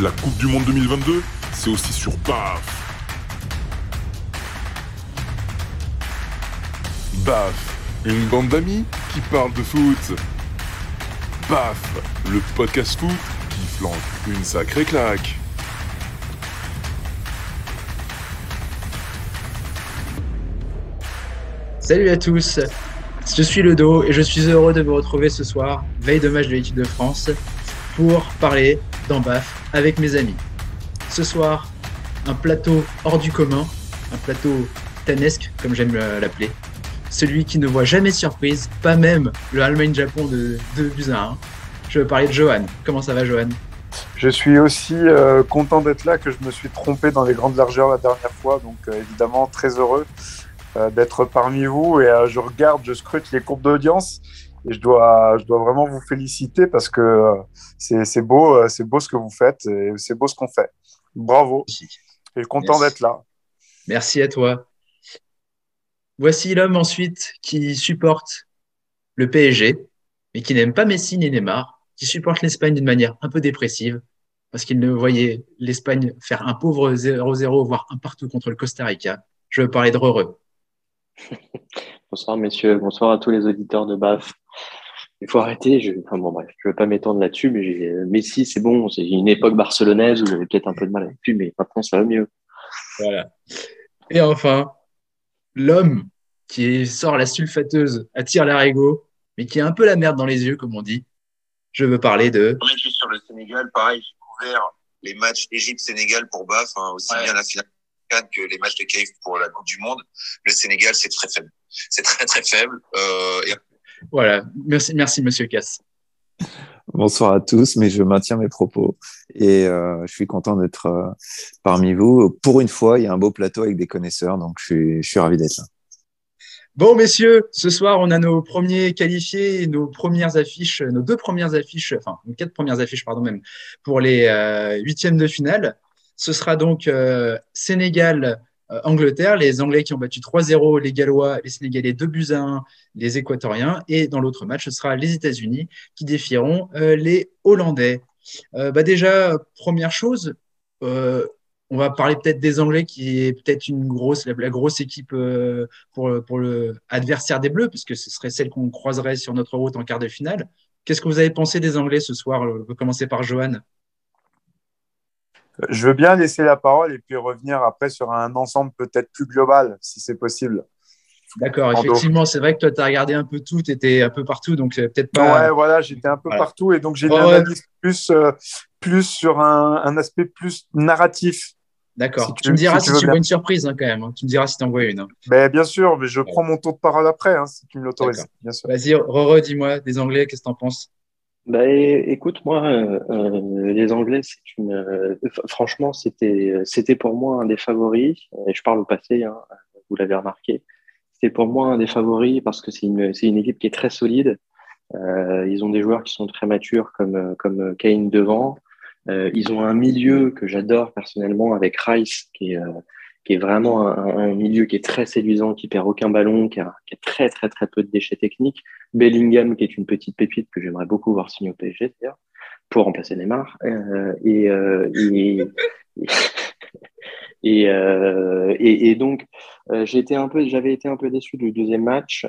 La Coupe du Monde 2022, c'est aussi sur BAF. BAF, une bande d'amis qui parle de foot. BAF, le podcast foot qui flanque une sacrée claque. Salut à tous, je suis le dos et je suis heureux de vous retrouver ce soir, veille de match de l'équipe de France, pour parler d'en BAF avec mes amis. Ce soir, un plateau hors du commun, un plateau tanesque comme j'aime l'appeler. Celui qui ne voit jamais de surprise, pas même le Allemagne-Japon de 2 buts à 1. Je veux parler de Johan. Comment ça va Johan? Je suis aussi euh, content d'être là que je me suis trompé dans les grandes largeurs la dernière fois, donc euh, évidemment très heureux euh, d'être parmi vous et je regarde, je scrute les courbes d'audience et je dois, je dois vraiment vous féliciter parce que c'est beau, c'est beau ce que vous faites et c'est beau ce qu'on fait. Bravo. Et content d'être là. Merci à toi. Voici l'homme ensuite qui supporte le PSG, mais qui n'aime pas Messi ni Neymar, qui supporte l'Espagne d'une manière un peu dépressive, parce qu'il ne voyait l'Espagne faire un pauvre 0-0, voire un partout contre le Costa Rica. Je veux parler de Rheureux. Bonsoir messieurs, bonsoir à tous les auditeurs de BAF. Il faut arrêter, je, enfin bon bref, je ne veux pas m'étendre là-dessus, mais Messi c'est bon, c'est une époque barcelonaise où j'avais peut-être un peu de mal avec lui, mais maintenant ça va mieux. Voilà. Et enfin, l'homme qui sort la sulfateuse attire l'arigot, mais qui a un peu la merde dans les yeux, comme on dit. Je veux parler de. sur le Sénégal, pareil, j'ai couvert les matchs Égypte-Sénégal pour BAF, hein, aussi bien la finale que les matchs de Cave pour la Coupe du Monde. Le Sénégal, c'est très faible. C'est très, très faible. Euh, voilà. Merci, merci, monsieur Cass. Bonsoir à tous, mais je maintiens mes propos et euh, je suis content d'être euh, parmi vous. Pour une fois, il y a un beau plateau avec des connaisseurs, donc je suis, je suis ravi d'être là. Bon, messieurs, ce soir, on a nos premiers qualifiés, nos premières affiches, nos deux premières affiches, enfin, nos quatre premières affiches, pardon, même, pour les euh, huitièmes de finale. Ce sera donc Sénégal, Angleterre, les Anglais qui ont battu 3-0, les Gallois, les Sénégalais 2 buts à 1, les Équatoriens. Et dans l'autre match, ce sera les États-Unis qui défieront euh, les Hollandais. Euh, bah déjà, première chose, euh, on va parler peut-être des Anglais qui est peut-être une grosse, la, grosse équipe pour, pour des Bleus, puisque ce serait celle qu'on croiserait sur notre route en quart de finale. Qu'est-ce que vous avez pensé des Anglais ce soir? On va commencer par Johan. Je veux bien laisser la parole et puis revenir après sur un ensemble peut-être plus global, si c'est possible. D'accord, effectivement, c'est vrai que toi, tu as regardé un peu tout, tu étais un peu partout, donc peut-être pas. Ouais, voilà, j'étais un peu partout et donc j'ai une analyse plus, euh, plus sur un, aspect plus narratif. D'accord. tu, me diras si tu, vois une surprise hein, quand même. Hein. Tu me diras si tu en vois une. Hein. Ben, bien sûr, mais je prends mon tour de parole après, si tu me l'autorises. Vas-y, Roro, dis-moi, des Anglais, qu'est-ce que tu en penses? Bah, écoute, moi, euh, euh, les Anglais, c'est une. Euh, franchement, c'était, c'était pour moi un des favoris. Et je parle au passé, hein, vous l'avez remarqué. C'était pour moi un des favoris parce que c'est une, c'est une équipe qui est très solide. ils ont des joueurs qui sont très matures comme, comme Kane devant. ils ont un milieu que j'adore personnellement avec Rice, qui est qui est vraiment un, milieu qui est très séduisant, qui perd aucun ballon, qui a, très très très peu de déchets techniques. Bellingham, qui est une petite pépite que j'aimerais beaucoup voir signer au PSG, d'ailleurs, pour remplacer Neymar. Euh, et, euh, et, et, euh, et, et, donc, euh, j'avais été un peu déçu du deuxième match.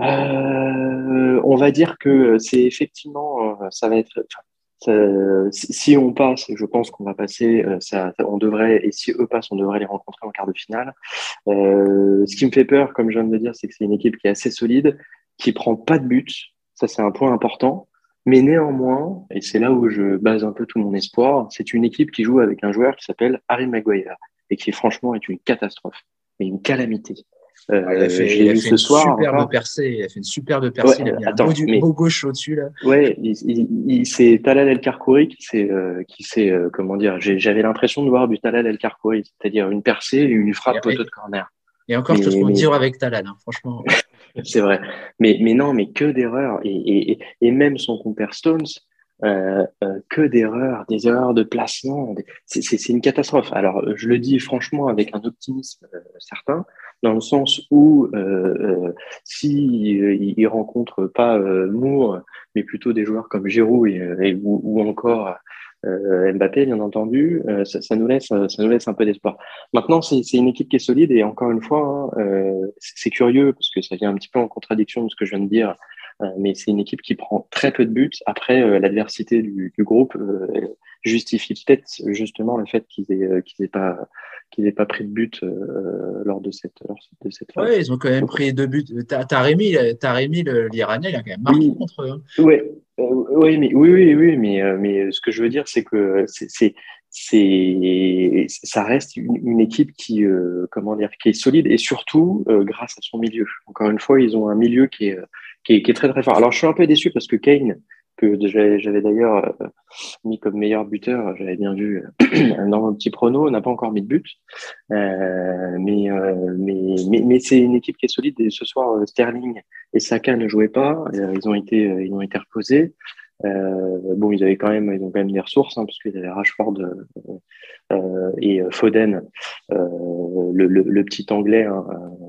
On va dire que c'est effectivement, ça va être, si on passe, je pense qu'on va passer, euh, on devrait, et si eux passent, on devrait les rencontrer en quart de finale. Euh, ce qui me fait peur, comme je viens de le dire, c'est que c'est une équipe qui est assez solide, qui prend pas de but. Ça, c'est un point important. Mais néanmoins, et c'est là où je base un peu tout mon espoir, c'est une équipe qui joue avec un joueur qui s'appelle Harry Maguire et qui franchement est une catastrophe, mais une calamité. Euh, il a fait, il a fait une superbe percée. Il a fait une superbe percée. il a mis attends, un beau, gauche au-dessus là. Ouais, il, c'est Talal El Karkouri qui s'est, euh, qui s'est, euh, comment dire. J'avais l'impression de voir du Talal El Karkouri, c'est-à-dire une percée et une frappe poteau de corner. Et encore, mais, je peux dire avec Talal, hein, franchement. c'est vrai. Mais, mais non, mais que d'erreurs. Et, et, et, même son compère Stones, euh, euh, que d'erreurs, des erreurs de placement. C'est une catastrophe. Alors, je le dis franchement avec un optimisme euh, certain, dans le sens où euh, si il, rencontre pas Moore, mais plutôt des joueurs comme Giroud ou, encore Mbappé, bien entendu, ça, nous laisse, ça nous laisse un peu d'espoir. Maintenant, c'est une équipe qui est solide et encore une fois, hein, c'est curieux parce que ça vient un petit peu en contradiction de ce que je viens de dire euh, mais c'est une équipe qui prend très peu de buts. Après, euh, l'adversité du, du, groupe euh, justifie peut-être justement le fait qu'ils aient, qu'ils aient pas qu'ils aient pas pris de but lors de cette lors de cette phase. Oui, ils ont quand même pris deux buts. Taremi, Taremi l'Iranien, il a quand même marqué contre eux. Hein. Oui, oui, mais oui, oui, oui, mais mais ce que je veux dire, c'est que c'est c'est ça reste une, une équipe qui comment dire qui est solide et surtout grâce à son milieu. Encore une fois, ils ont un milieu qui est qui est, très très fort. Alors je suis un peu déçu parce que Kane, que j'avais d'ailleurs euh, mis comme meilleur buteur, j'avais bien vu euh, dans mon petit prono, n'a pas encore mis de but. Euh, mais, mais, mais, mais c'est une équipe qui est solide et ce soir Sterling et Saka ne jouaient pas, ils ont été ils ont été reposés. Euh, bon, ils avaient quand même, ils ont quand même des ressources, hein, parce qu'ils avaient Rashford euh, euh et Foden, le, petit anglais. Hein,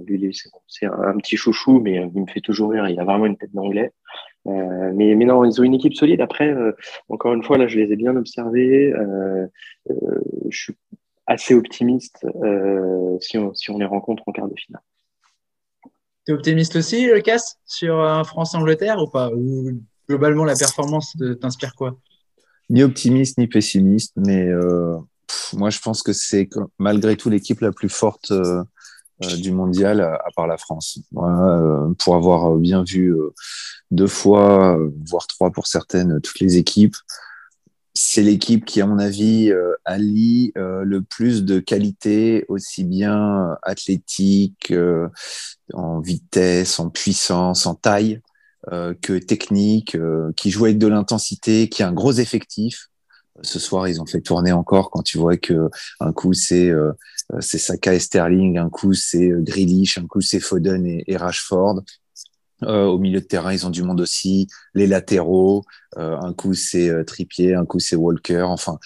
lui, c'est un, petit chouchou, mais il me fait toujours rire. Il a vraiment une tête d'anglais. mais, non, ils ont une équipe solide. Après, encore une fois, là, je les ai bien observés. je suis assez optimiste si on, les rencontre en quart de finale. Tu es optimiste aussi, Cass, sur France-Angleterre ou pas? Globalement, la performance t'inspire quoi? Ni optimiste, ni pessimiste, mais euh, moi, je pense que c'est malgré tout l'équipe la plus forte euh, euh, du mondial, à, part la France. pour avoir bien vu deux fois, voire trois pour certaines, toutes les équipes, c'est l'équipe qui, à mon avis, allie le plus de qualité, aussi bien athlétique, en vitesse, en puissance, en taille, que technique, euh, qui joue avec de l'intensité, qui a un gros effectif. Ce soir, ils ont fait tourner encore quand tu vois que un coup c'est euh, c'est Saka et Sterling, un coup c'est Grealish, un coup c'est Foden et, Rashford. au milieu de terrain, ils ont du monde aussi, les latéraux. un coup c'est Trippier, un coup c'est Walker. Enfin,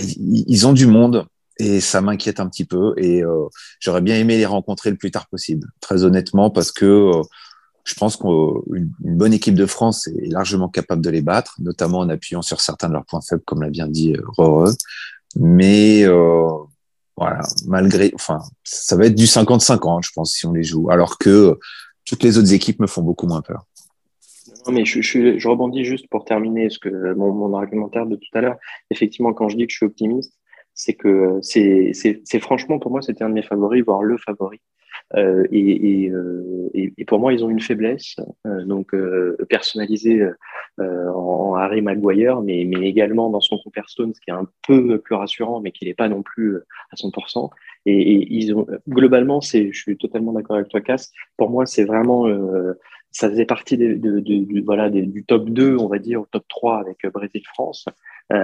ils, ils, ont du monde et ça m'inquiète un petit peu. Et j'aurais bien aimé les rencontrer le plus tard possible, très honnêtement, parce que je pense qu'une bonne équipe de France est largement capable de les battre, notamment en appuyant sur certains de leurs points faibles, comme l'a bien dit euh, Rore. Mais euh, voilà, malgré, enfin, ça va être du 50-50, je pense, si on les joue, alors que toutes les autres équipes me font beaucoup moins peur. Non, mais je, rebondis juste pour terminer ce que mon, mon argumentaire de tout à l'heure. Effectivement, quand je dis que je suis optimiste, c'est que c'est franchement pour moi c'était un de mes favoris, voire le favori. Euh, et, euh, et, pour moi, ils ont une faiblesse, euh, donc personnalisée en, Harry Maguire, mais, également dans son compère Stone, ce qui est un peu plus rassurant, mais qui n'est pas non plus à 100%. Et, ils ont globalement, c'est, je suis totalement d'accord avec toi, Cass. Pour moi, c'est vraiment ça faisait partie de, voilà, du top 2, on va dire, au top 3 avec Brésil-France,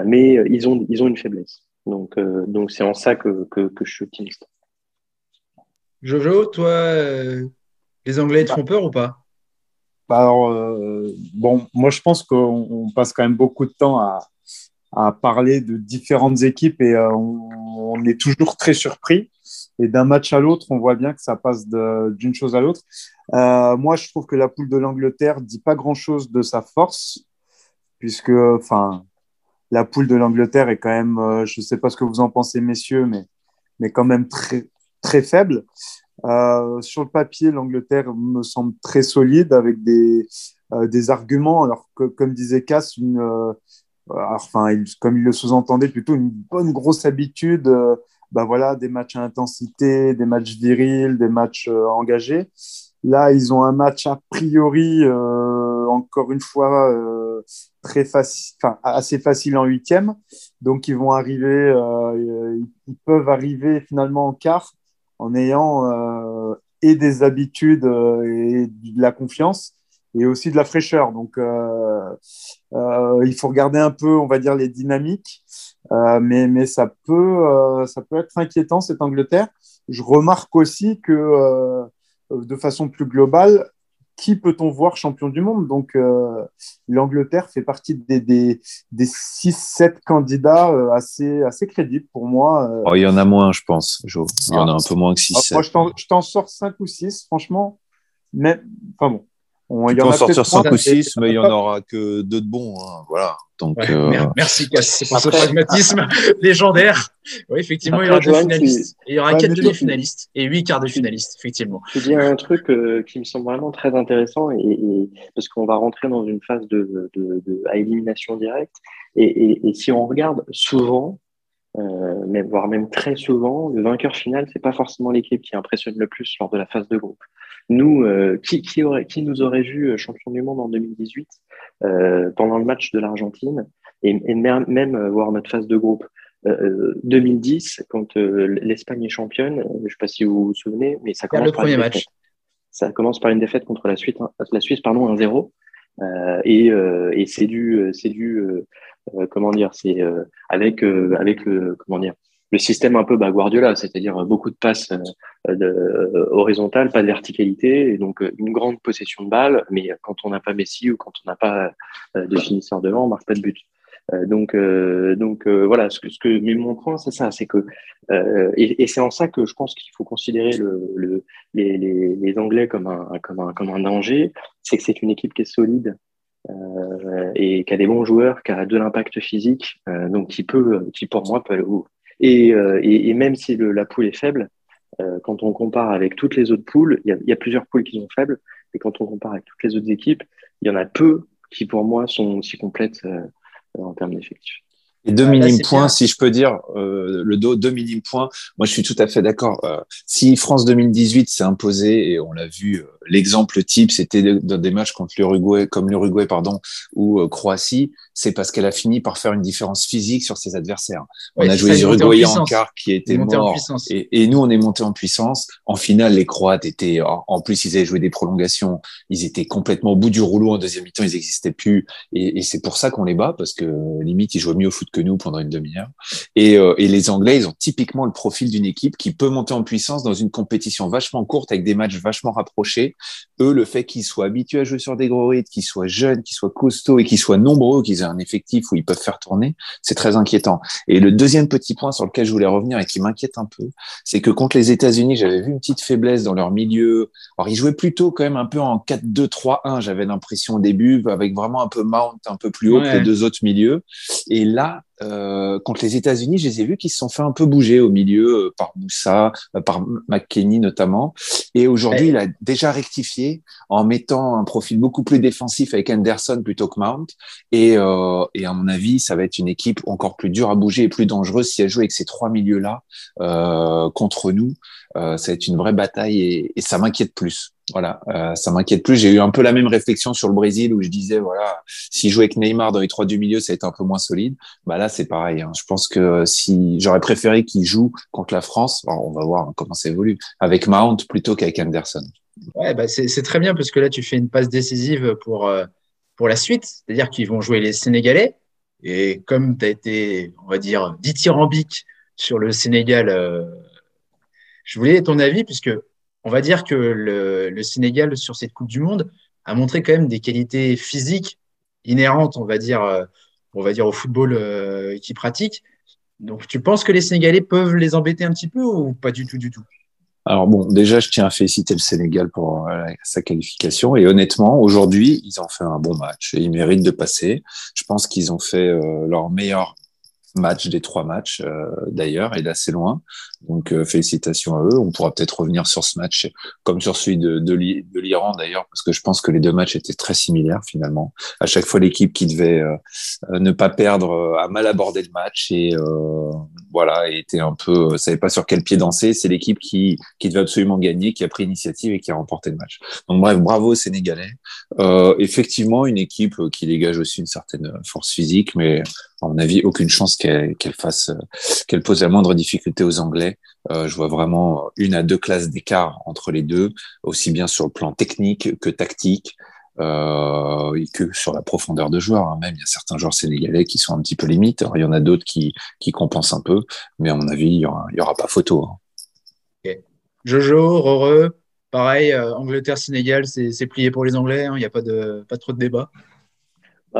mais ils ont, ils ont une faiblesse. Donc, donc c'est en ça que, que, que je suis optimiste. Jojo, toi, euh, les Anglais te font peur ou pas? Bah alors, euh, bon, moi je pense qu'on passe quand même beaucoup de temps à, à parler de différentes équipes et euh, on, est toujours très surpris. Et d'un match à l'autre, on voit bien que ça passe d'une chose à l'autre. moi, je trouve que la poule de l'Angleterre dit pas grand-chose de sa force, puisque, enfin, la poule de l'Angleterre est quand même, je ne sais pas ce que vous en pensez, messieurs, mais, mais quand même très, très faible. Euh, sur le papier, l'Angleterre me semble très solide avec des, euh, des arguments. Alors que, comme disait Cass, une, euh, enfin, comme il le sous-entendait, plutôt une bonne grosse habitude. bah voilà, des matchs à intensité, des matchs virils, des matchs engagés. Là, ils ont un match a priori, encore une fois, très facile, assez facile en huitième. Donc, ils vont arriver, ils peuvent arriver finalement en quart en ayant euh, et des habitudes euh, et de la confiance et aussi de la fraîcheur. Donc, euh, il faut regarder un peu, on va dire, les dynamiques, mais, mais ça, peut, ça peut être inquiétant, cette Angleterre. Je remarque aussi que, de façon plus globale, qui peut-on voir champion du monde? Donc, euh, l'Angleterre fait partie des, des, des 6-7 candidats euh, assez, assez crédibles pour moi. Euh. Oh, il y en a moins, je pense, Jo. Il y en a un peu moins que 6 Moi, je t'en sors 5 ou 6, franchement. Mais, enfin bon, On, Tu peux en sortir peut-être 5 moins. ou 6, mais il n'y en aura que deux de bons. hein, Voilà. Donc, Ouais, euh, mer- Merci Cass, c'est pour ce pragmatisme légique. Oui, effectivement, il y aura deux finalistes. Et il y aura quatre demi-finalistes et huit quarts de finalistes, effectivement. Tu dis un truc euh, qui me semble vraiment très intéressant et, et- parce qu'on va rentrer dans une phase de, de- de- à élimination directe et, et- et si on regarde souvent, euh, même, voire même très souvent, le vainqueur final, c'est pas forcément l'équipe qui impressionne le plus lors de la phase de groupe. Nous, euh, qui, qui, aurait, qui nous aurait vu euh, champion du monde en 2018 euh, pendant le match de l'Argentine et, et même, même voir notre phase de groupe euh, 2010, quand l'Espagne est championne, je ne sais pas si vous vous souvenez, mais ça commence le par premier une match. défaite. Ça commence par une défaite contre la Suisse, hein, la Suisse pardon, 1-0. Euh, et et c'est dû, c'est dû comment dire, c'est avec, avec le, comment dire, le système un peu bah, Guardiola, c'est-à-dire beaucoup de passes euh, euh, horizontales, pas de verticalité, et donc euh, une grande possession de balle, mais quand on n'a pas Messi ou quand on n'a pas de finisseur devant, on marque pas de but. Donc, donc voilà, ce que, ce que, mais mon point, c'est ça, c'est que, et, c'est en ça que je pense qu'il faut considérer le, le, les, Anglais comme un, comme un, comme un danger, c'est que c'est une équipe qui est solide et qui a des bons joueurs, qui a de l'impact physique, donc qui peut, qui pour moi peut aller au. Et, euh, et, même si la poule est faible, euh, quand on compare avec toutes les autres poules, il y y a plusieurs poules qui sont faibles, et quand on compare avec toutes les autres équipes, il y en a peu qui pour moi sont aussi complètes euh, en termes d'effectifs. Et deux Ah, là, minimes points, bien. si je peux dire, euh, le dos, deux minimes points. Moi, je suis tout à fait d'accord. Euh, si France 2018 s'est imposé, et on l'a vu, euh, l'exemple type, c'était dans des matchs contre l'Uruguay, comme l'Uruguay, pardon, ou euh, Croatie, c'est parce qu'elle a fini par faire une différence physique sur ses adversaires. Ouais, on a joué les en Uruguayens en puissance. quart qui étaient en morts. Et, et nous, on est monté en puissance. En finale, les Croates étaient, en en plus, ils avaient joué des prolongations. Ils étaient complètement au bout du rouleau en deuxième mi-temps. Ils n'existaient plus. Et, et c'est pour ça qu'on les bat, parce que limite, ils jouaient mieux au foot que nous pendant une demi-heure. Et, euh, et les Anglais, ils ont typiquement le profil d'une équipe qui peut monter en puissance dans une compétition vachement courte avec des matchs vachement rapprochés. Eux, le fait qu'ils soient habitués à jouer sur des gros rythmes, qu'ils soient jeunes, qu'ils soient costauds et qu'ils soient nombreux, qu'ils aient un effectif où ils peuvent faire tourner, c'est très inquiétant. Et le deuxième petit point sur lequel je voulais revenir et qui m'inquiète un peu, c'est que contre les États-Unis, j'avais vu une petite faiblesse dans leur milieu. Alors, ils jouaient plutôt quand même un peu en 4-2-3-1, j'avais l'impression au début, avec vraiment un peu Mount un peu plus haut que Ouais. les deux autres milieux. Et là, euh, contre les États-Unis, je les ai vus qui se sont fait un peu bouger au milieu, euh, par Moussa, euh, par McKenny notamment. Et aujourd'hui, Ouais. il a déjà rectifié en mettant un profil beaucoup plus défensif avec Anderson plutôt que Mount. Et, euh, et à mon avis, ça va être une équipe encore plus dure à bouger et plus dangereuse si elle joue avec ces trois milieux-là euh, contre nous. Euh, ça va être une vraie bataille et, et ça m'inquiète plus. Voilà, euh, ça m'inquiète plus. J'ai eu un peu la même réflexion sur le Brésil où je disais voilà, si jouait avec Neymar dans les trois du milieu, ça va être un peu moins solide. Bah là, c'est pareil. hein. Je pense que si j'aurais préféré qu'il joue contre la France, on va voir comment ça évolue, avec Mount plutôt qu'avec Anderson. Ouais, bah c'est c'est très bien parce que là, tu fais une passe décisive pour, euh, pour la suite. C'est-à-dire qu'ils vont jouer les Sénégalais. Et comme tu as été, on va dire, dithyrambique sur le Sénégal, euh, je voulais ton avis, puisque on va dire que le, Sénégal, sur cette Coupe du Monde, a montré quand même des qualités physiques inhérentes, on va dire, euh, au football euh, qu'ils pratiquent. Donc, tu penses que les Sénégalais peuvent les embêter un petit peu ou pas du tout, du tout? Alors bon, déjà, je tiens à féliciter le Sénégal pour euh, sa qualification. Et honnêtement, aujourd'hui, ils ont fait un bon match et ils méritent de passer. Je pense qu'ils ont fait euh, leur meilleur match des trois matchs euh, d'ailleurs et d'assez loin. Donc euh, félicitations à eux. On pourra peut-être revenir sur ce match comme sur celui de, de, l'I- de l'Iran d'ailleurs parce que je pense que les deux matchs étaient très similaires finalement. À chaque fois l'équipe qui devait euh, euh, ne pas perdre euh, a mal abordé le match et euh, voilà était un peu savait pas sur quel pied danser. C'est l'équipe qui qui devait absolument gagner qui a pris l'initiative et qui a remporté le match. Donc bref, bravo aux Sénégalais. Effectivement une équipe qui dégage aussi une certaine force physique mais à mon avis, aucune chance qu'elle fasse, euh, qu'elle pose la moindre difficulté aux Anglais. Euh, je vois vraiment une à deux classes d'écart entre les deux, aussi bien sur le plan technique que tactique. Euh, et que sur la profondeur de joueurs. hein. Même il y a certains joueurs sénégalais qui sont un petit peu limites. Il y en a d'autres qui, qui compensent un peu, mais à mon avis, il y aura, pas photo. hein. Jojo, Roreux, pareil, Angleterre-Sénégal, c'est c'est plié pour les Anglais, hein, il n'y a pas, de, pas trop de débat.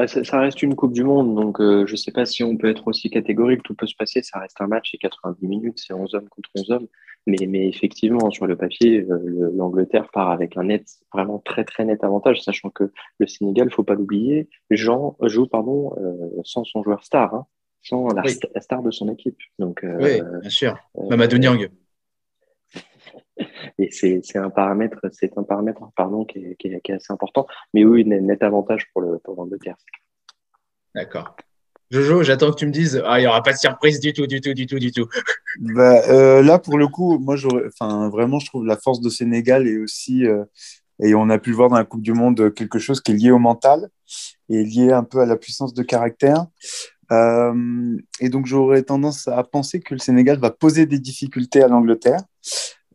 Ça, reste une Coupe du Monde, donc je ne sais pas si on peut être aussi catégorique. Tout peut se passer. Ça reste un match, c'est 90 minutes, c'est 11 hommes contre 11 hommes. Mais, mais effectivement, sur le papier, l'Angleterre part avec un net, vraiment très très net avantage, sachant que le Sénégal, faut pas l'oublier, Jean joue pardon sans son joueur star, hein, sans la, star de son équipe. Donc, oui, bien sûr. Mamadou Niang. Et c'est un paramètre, c'est un paramètre pardon, qui est, qui, est, assez important. Mais oui, net avantage pour l'Angleterre. D'accord. Jojo, j'attends que tu me dises, ah, il n'y aura pas de surprise du tout, du tout, du tout, du tout. Bah, euh, là, pour le coup, moi, enfin, vraiment, je trouve la force de Sénégal et aussi, euh, et on a pu le voir dans la Coupe du Monde, quelque chose qui est lié au mental et lié un peu à la puissance de caractère. Euh, et donc, j'aurais tendance à penser que le Sénégal va poser des difficultés à l'Angleterre.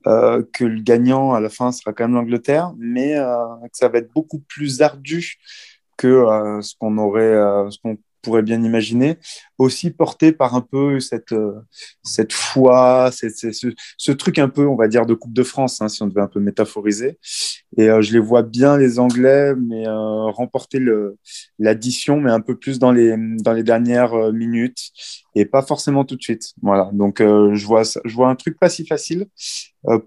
Euh, que le gagnant à la fin sera quand même l'Angleterre, mais euh, que ça va être beaucoup plus ardu que euh, ce qu'on aurait, ce qu'on pourrait bien imaginer, aussi porté par un peu cette, euh, cette foi, ce, ce, truc un peu, on va dire, de Coupe de France, hein, si on devait un peu métaphoriser. Et euh, je les vois bien, les Anglais, mais euh, remporter l'addition, mais un peu plus dans les, dans les dernières minutes et pas forcément tout de suite. Voilà, donc je, vois, je vois un truc pas si facile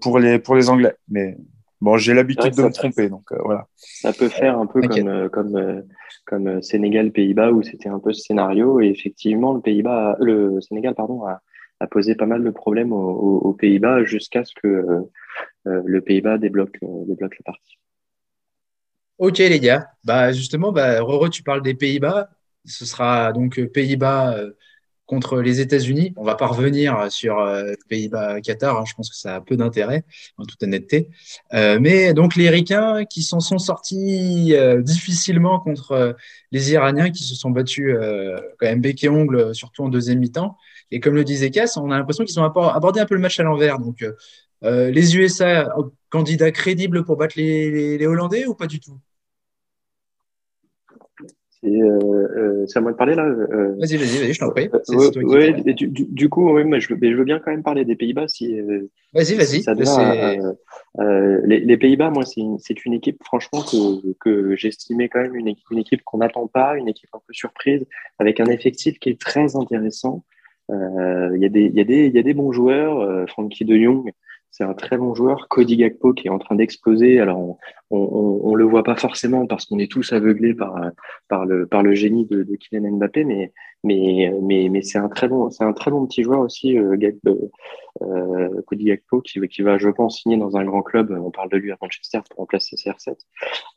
pour, les, pour les Anglais. Mais bon, j'ai l'habitude de me tromper, donc voilà. Ça peut faire un peu comme, comme comme euh, Sénégal-Pays-Bas où c'était un peu ce scénario. Et effectivement, le, Pays-Bas, le Sénégal pardon, a, posé pas mal de problèmes aux, Pays-Bas jusqu'à ce que euh, euh, le Pays-Bas débloque, débloque la partie. Ok les gars, bah justement, bah, Roro, tu parles des Pays-Bas. Ce sera donc Pays-Bas contre les États-Unis. On va pas revenir sur euh, Pays-Bas-Qatar. Hein. je pense que ça a peu d'intérêt, en toute honnêteté. Euh, mais donc les Ricains qui s'en sont sortis euh, difficilement contre les Iraniens qui se sont battus quand même bec et ongle, surtout en deuxième mi-temps. Et comme le disait Cass, on a l'impression qu'ils ont abordé un peu le match à l'envers. Donc les USA, candidats crédibles pour battre les Hollandais ou pas du tout? euh, euh, c'est à moi de parler là. Euh, vas-y, vas-y, vas-y, je t'en prie. du, du, coup, oui, moi, je, je, veux bien quand même parler des Pays-Bas. Si, vas-y, vas-y. les, les Pays-Bas, moi, c'est une, une, équipe, franchement, que, que j'estimais quand même une équipe, une équipe qu'on n'attend pas, une équipe un peu surprise, avec un effectif qui est très intéressant. Il y, a des, y, a des, y a des bons joueurs. Frankie de Jong, c'est un très bon joueur. Cody Gakpo qui est en train d'exploser. Alors on, on, le voit pas forcément parce qu'on est tous aveuglés par le génie de, Kylian Mbappé, mais c'est un très bon petit joueur aussi. Euh, euh, Cody Gakpo qui va je pense signer dans un grand club. On parle de lui à Manchester pour remplacer CR7.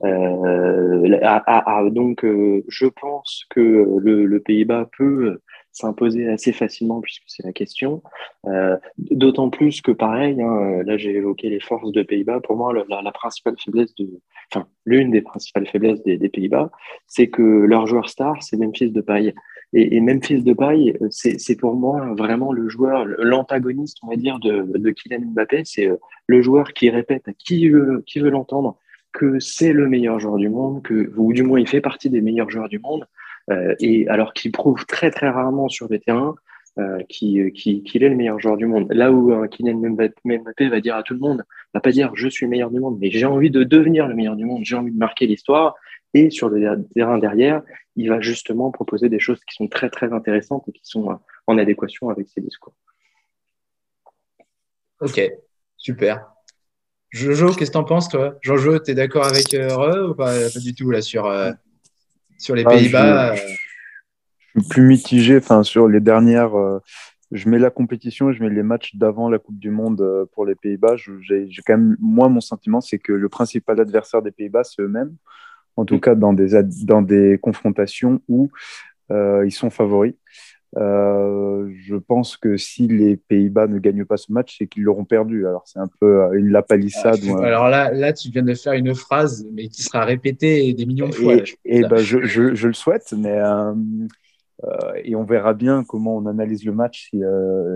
Euh, donc je pense que le Pays-Bas peut s'imposer assez facilement puisque c'est la question. Euh, D'autant plus que pareil, hein, là j'ai évoqué les forces de Pays-Bas. Pour moi, la, principale faiblesse de, enfin l'une des principales faiblesses des, Pays-Bas, c'est que leur joueur star, c'est Memphis de paille. Et, Memphis de paille, c'est pour moi vraiment le joueur, l'antagoniste, on va dire, de, de Kylian Mbappé. C'est euh, le joueur qui répète à qui veut, qui veut l'entendre que c'est le meilleur joueur du monde, que, ou du moins il fait partie des meilleurs joueurs du monde. Euh, et alors qu'il prouve très très rarement sur le terrain euh, qu'il est le meilleur joueur du monde. Là où un Kylian Mbappé va dire à tout le monde, va pas dire je suis le meilleur du monde, mais j'ai envie de devenir le meilleur du monde, j'ai envie de marquer l'histoire. Et sur le terrain derrière, il va justement proposer des choses qui sont très très intéressantes et qui sont en adéquation avec ses discours. Ok, super. Jojo, qu'est-ce que t'en penses toi? Jojo, t'es d'accord avec euh, ou pas, pas, du tout là sur euh, sur les ah, Pays-Bas euh. je, suis plus mitigé. Enfin, sur les dernières, euh, je mets la compétition et je mets les matchs d'avant la Coupe du Monde euh, pour les Pays-Bas. J'ai quand même, moi, mon sentiment, c'est que le principal adversaire des Pays-Bas, c'est eux-mêmes. En tout cas, dans des, dans des confrontations où ils sont favoris. Euh, je pense que si les Pays-Bas ne gagnent pas ce match, c'est qu'ils l'auront perdu. Alors c'est un peu euh, une lapalissade. Alors là, là, tu viens de faire une phrase, mais qui sera répétée des millions de fois. Et, ben, je, je, je, le souhaite, mais euh, et on verra bien comment on analyse le match si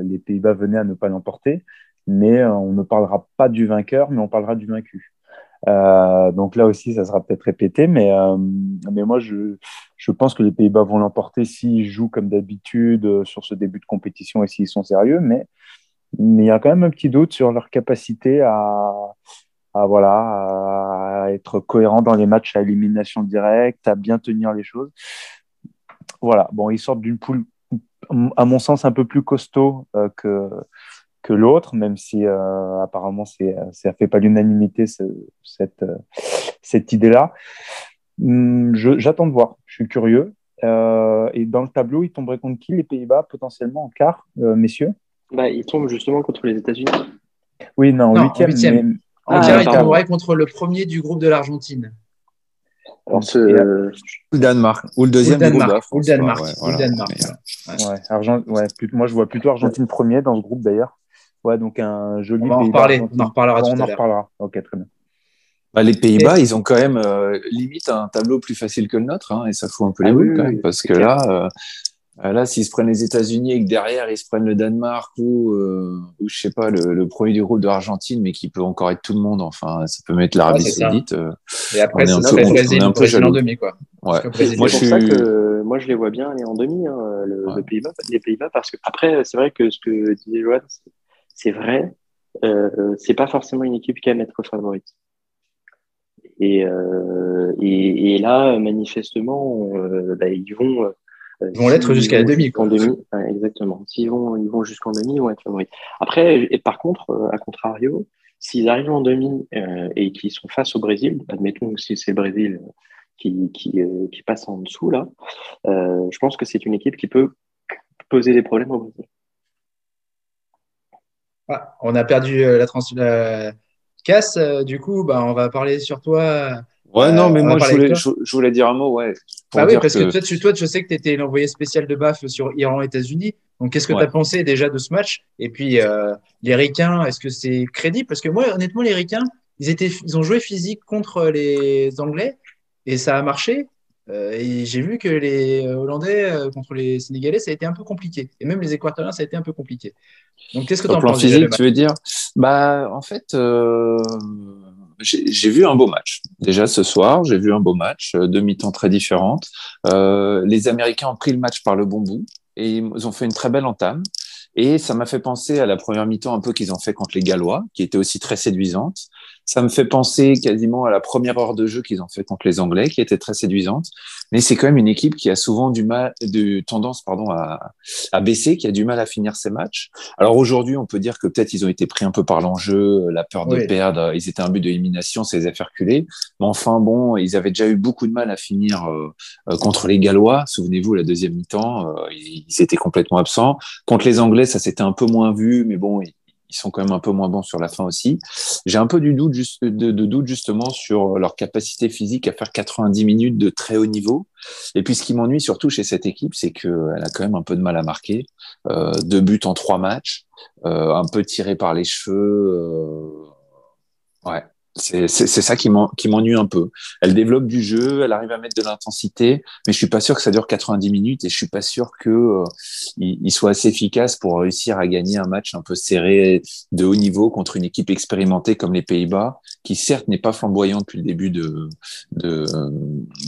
les Pays-Bas venaient à ne pas l'emporter. Mais on ne parlera pas du vainqueur, mais on parlera du vaincu. Euh, donc là aussi, ça sera peut-être répété, mais, euh, mais moi, je, je pense que les Pays-Bas vont l'emporter s'ils jouent comme d'habitude euh, sur ce début de compétition et s'ils sont sérieux, mais, mais il y a quand même un petit doute sur leur capacité à, à voilà, à être cohérent dans les matchs à élimination directe, à bien tenir les choses. Voilà, bon, ils sortent d'une poule, à mon sens, un peu plus costaud que, que l'autre, même si euh, apparemment c'est, ça ne fait pas l'unanimité cette, cette idée-là. Hum, j'attends de voir, je suis curieux. et dans le tableau, ils tomberaient contre qui Les Pays-Bas, potentiellement en quart, messieurs? Bah, Ils tombent justement contre les États-Unis. Oui, non, en huitième. En quart, il tomberait contre le premier du groupe de l'Argentine. Ou le Danemark. Ou le deuxième groupe. Ou le Danemark. Ou le Danemark. moi, je vois plutôt Argentine premier dans ce groupe d'ailleurs. Ouais, donc un joli. On va en reparler. On en reparlera on en reparlera. Ok, très bien. Bah, les Pays-Bas, ils ont quand même euh, limite un tableau plus facile que le nôtre, hein, et ça fout un peu les ah boules quand même, parce que là, euh, euh, là, s'ils se prennent les États-Unis et que derrière ils se prennent le Danemark ou, euh, ou je sais pas le, le, premier du groupe de l'Argentine, mais qui peut encore être tout le monde. Enfin, ça peut mettre l'Arabie Saoudite. Euh, et après, c'est le Brésil, un peu en demi, quoi. Ouais. Moi, je suis... ça que moi je les vois bien aller en demi, hein, le, ouais. Pays-Bas, les Pays-Bas, parce que après, c'est vrai que ce que disait Johan, c'est vrai. Euh, c'est pas forcément une équipe qui aime être favorite. Et, euh, et, et, là, manifestement, euh, bah, ils vont ils vont l'être jusqu'à la demi. Demi, exactement. S'ils vont, ils vont jusqu'en demi, ils vont être favoris. Après, et par contre, euh, à contrario, s'ils arrivent en demi euh, et qu'ils sont face au Brésil, admettons si c'est le Brésil qui, qui, euh, qui, passe en dessous, là, euh, je pense que c'est une équipe qui peut poser des problèmes au Brésil. Ah, on a perdu la, trans la casse, du coup, bah, on va parler sur toi Ouais, non, mais moi, je voulais, je, voulais, dire un mot, ouais. Bah oui, parce que, toi, tu, toi, je sais que tu étais l'envoyé spécial de BAF sur Iran-États-Unis. Donc, qu'est-ce que tu as pensé déjà de ce match? Et puis, euh, les Ricains, est-ce que c'est crédible? Parce que moi, honnêtement, les Ricains, ils, étaient, ils ont joué physique contre les Anglais et ça a marché. Euh, et j'ai vu que les Hollandais euh, contre les Sénégalais, ça a été un peu compliqué. Et même les Équatoriens, ça a été un peu compliqué. Donc, qu'est-ce que tu en penses physique, tu veux dire? Bah, en fait, euh, j'ai vu un beau match. Déjà ce soir, j'ai vu un beau match, deux mi-temps très différentes. Euh, les Américains ont pris le match par le bon bout et ils ont fait une très belle entame. Et ça m'a fait penser à la première mi-temps un peu qu'ils ont fait contre les Gallois, qui était aussi très séduisante. Ça me fait penser quasiment à la première heure de jeu qu'ils ont fait contre les Anglais, qui était très séduisante. Mais c'est quand même une équipe qui a souvent du mal, de tendance, pardon, à, à baisser, qui a du mal à finir ses matchs. Alors aujourd'hui, on peut dire que peut-être ils ont été pris un peu par l'enjeu, la peur de perdre. Ils étaient un but d'élimination, ça les a fait reculer. Mais enfin, bon, ils avaient déjà eu beaucoup de mal à finir euh, euh, contre les Gallois. Souvenez-vous, la deuxième mi-temps, euh, ils, ils, étaient complètement absents. Contre les Anglais, ça s'était un peu moins vu, mais bon, ils sont quand même un peu moins bons sur la fin aussi. J'ai un peu du doute, de, doute justement sur leur capacité physique à faire 90 minutes de très haut niveau. Et puis ce qui m'ennuie surtout chez cette équipe, c'est qu'elle a quand même un peu de mal à marquer. Euh, deux buts en trois matchs, euh, un peu tiré par les cheveux. Euh... Ouais, c'est ça qui m'ennuie un peu. Elle développe du jeu, elle arrive à mettre de l'intensité, mais je suis pas sûr que ça dure 90 minutes et je suis pas sûr que euh, il, soit assez efficace pour réussir à gagner un match un peu serré de haut niveau contre une équipe expérimentée comme les Pays-Bas, qui certes n'est pas flamboyante depuis le début de de,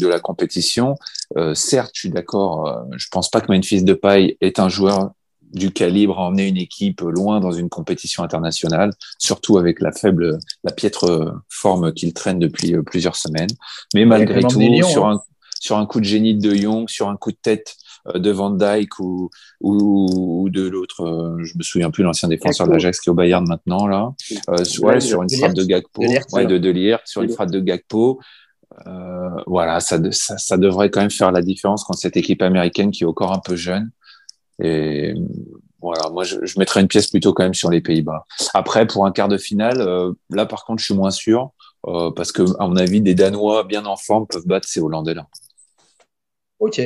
de la compétition. Euh, certes, je suis d'accord. Euh, je pense pas que Memphis Depay est un joueur du calibre à emmener une équipe loin dans une compétition internationale, surtout avec la faible, la piètre forme qu'il traîne depuis euh, plusieurs semaines. Mais malgré tout, sur, hein. un, sur un coup de génie de Young, sur un coup de tête euh, de Van Dyke ou, ou, de l'autre, euh, je me souviens plus, l'ancien défenseur de l'Ajax qui est au Bayern maintenant, là, euh, ouais, sur une frappe de Gagpo, de ouais, de sur une frappe de Gagpo. Euh, voilà, ça, ça, ça, devrait quand même faire la différence contre cette équipe américaine qui est encore un peu jeune et voilà, moi, je, je, mettrais une pièce plutôt quand même sur les Pays-Bas. Après, pour un quart de finale, euh, là, par contre, je suis moins sûr euh, parce que, à mon avis, des Danois bien en forme peuvent battre ces Hollandais-là. Ok,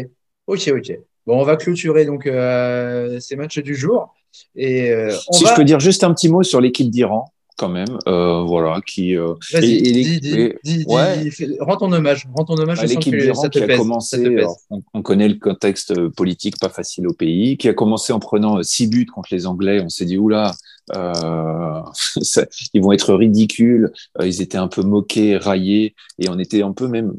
ok, ok. Bon, on va clôturer donc euh, ces matchs du jour. Et si je peux dire juste un petit mot sur l'équipe d'Iran quand même, euh, voilà, qui. Euh, Vas-y, dis, dis, dis, ouais. rends ton hommage, rends ton hommage. À l'équipe d'Iran qui a pèse, commencé, alors, on, on, connaît le contexte euh, politique pas facile au pays, qui a commencé en prenant euh, six buts contre les Anglais. On s'est dit oula, euh, ça, ils vont être ridicules. ils étaient un peu moqués, raillés, et on était un peu même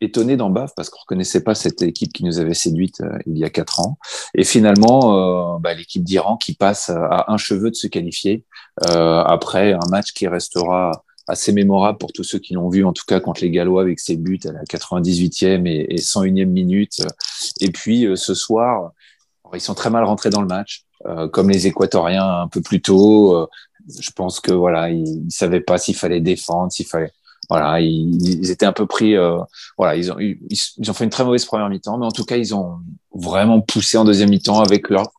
étonné d'en bas parce qu'on reconnaissait pas cette équipe qui nous avait séduite euh, il y a quatre ans. Et finalement, euh, bah, l'équipe d'Iran qui passe à un cheveu de se qualifier euh, après un match qui restera assez mémorable pour tous ceux qui l'ont vu, en tout cas contre les Gallois avec ses buts à la 98e et, 101e minute. Et puis ce soir, ils sont très mal rentrés dans le match, comme les Équatoriens un peu plus tôt. je pense que voilà, ils, ne savaient pas s'il fallait défendre, s'il fallait voilà, ils, étaient un peu pris. Euh, voilà, ils ont, ils, ont fait une très mauvaise première mi-temps, mais en tout cas, ils ont vraiment poussé en deuxième mi-temps avec leur,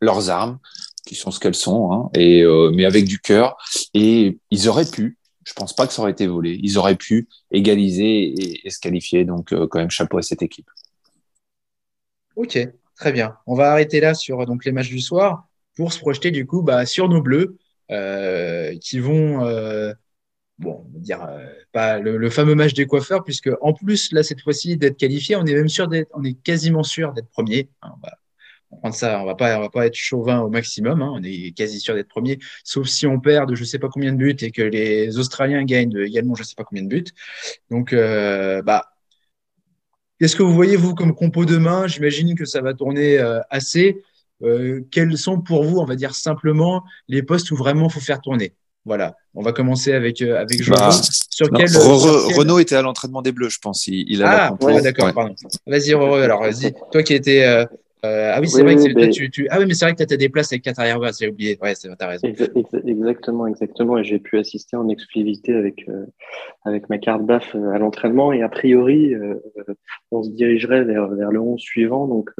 leurs armes, qui sont ce qu'elles sont, hein, et euh, mais avec du cœur. Et ils auraient pu. Je pense pas que ça aurait été volé. Ils auraient pu égaliser et, se qualifier. Donc, euh, quand même, chapeau à cette équipe. Ok, très bien. On va arrêter là sur donc les matchs du soir pour se projeter du coup bah, sur nos bleus qui vont bon, on va dire euh, pas le, fameux match des coiffeurs, puisque en plus là cette fois-ci d'être qualifié, on est même sûr d'être, on est quasiment sûr d'être premier. Hein, on va prendre ça, on va pas, on va pas être chauvin au maximum. Hein, on est quasi sûr d'être premier, sauf si on perd de je sais pas combien de buts et que les Australiens gagnent également je sais pas combien de buts. Donc euh, bah Qu'est-ce que vous voyez, vous, comme compo demain? J'imagine que ça va tourner euh, assez. quels sont pour vous, on va dire simplement, les postes où vraiment faut faire tourner? Voilà, on va commencer avec, euh, avec bah, sur, quel, Renaud était à l'entraînement des Bleus, je pense. Il, a ah, ouais, d'accord, pardon. Vas-y, Renaud, alors vas-y. Toi qui étais. Euh, euh, ah oui, c'est vrai que mais... tu, tu, Ah oui, mais c'est vrai que tu as des places avec quatre arrière j'ai oublié. Ouais, c'est as raison. Exactement, exactement. Et j'ai pu assister en exclusivité avec, avec ma carte BAF à l'entraînement. Et a priori, on se dirigerait vers, vers le 11 suivant. Donc,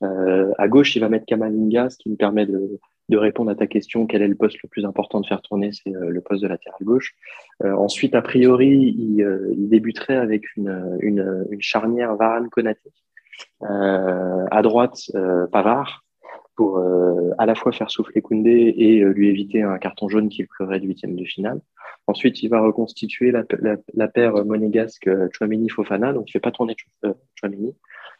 à gauche, il va mettre Kamalinga, ce qui me permet de, de répondre à ta question, quel est le poste le plus important de faire tourner C'est euh, le poste de latéral gauche. Euh, ensuite, a priori, il, euh, débuterait avec une, charnière Varane-Konaté. à droite, Pavard, pour à la fois faire souffler Koundé et lui éviter un carton jaune qui le ferait du huitième de finale. Ensuite, il va reconstituer la, paire monégasque Chouamini-Fofana, donc il ne fait pas tourner Chouamini.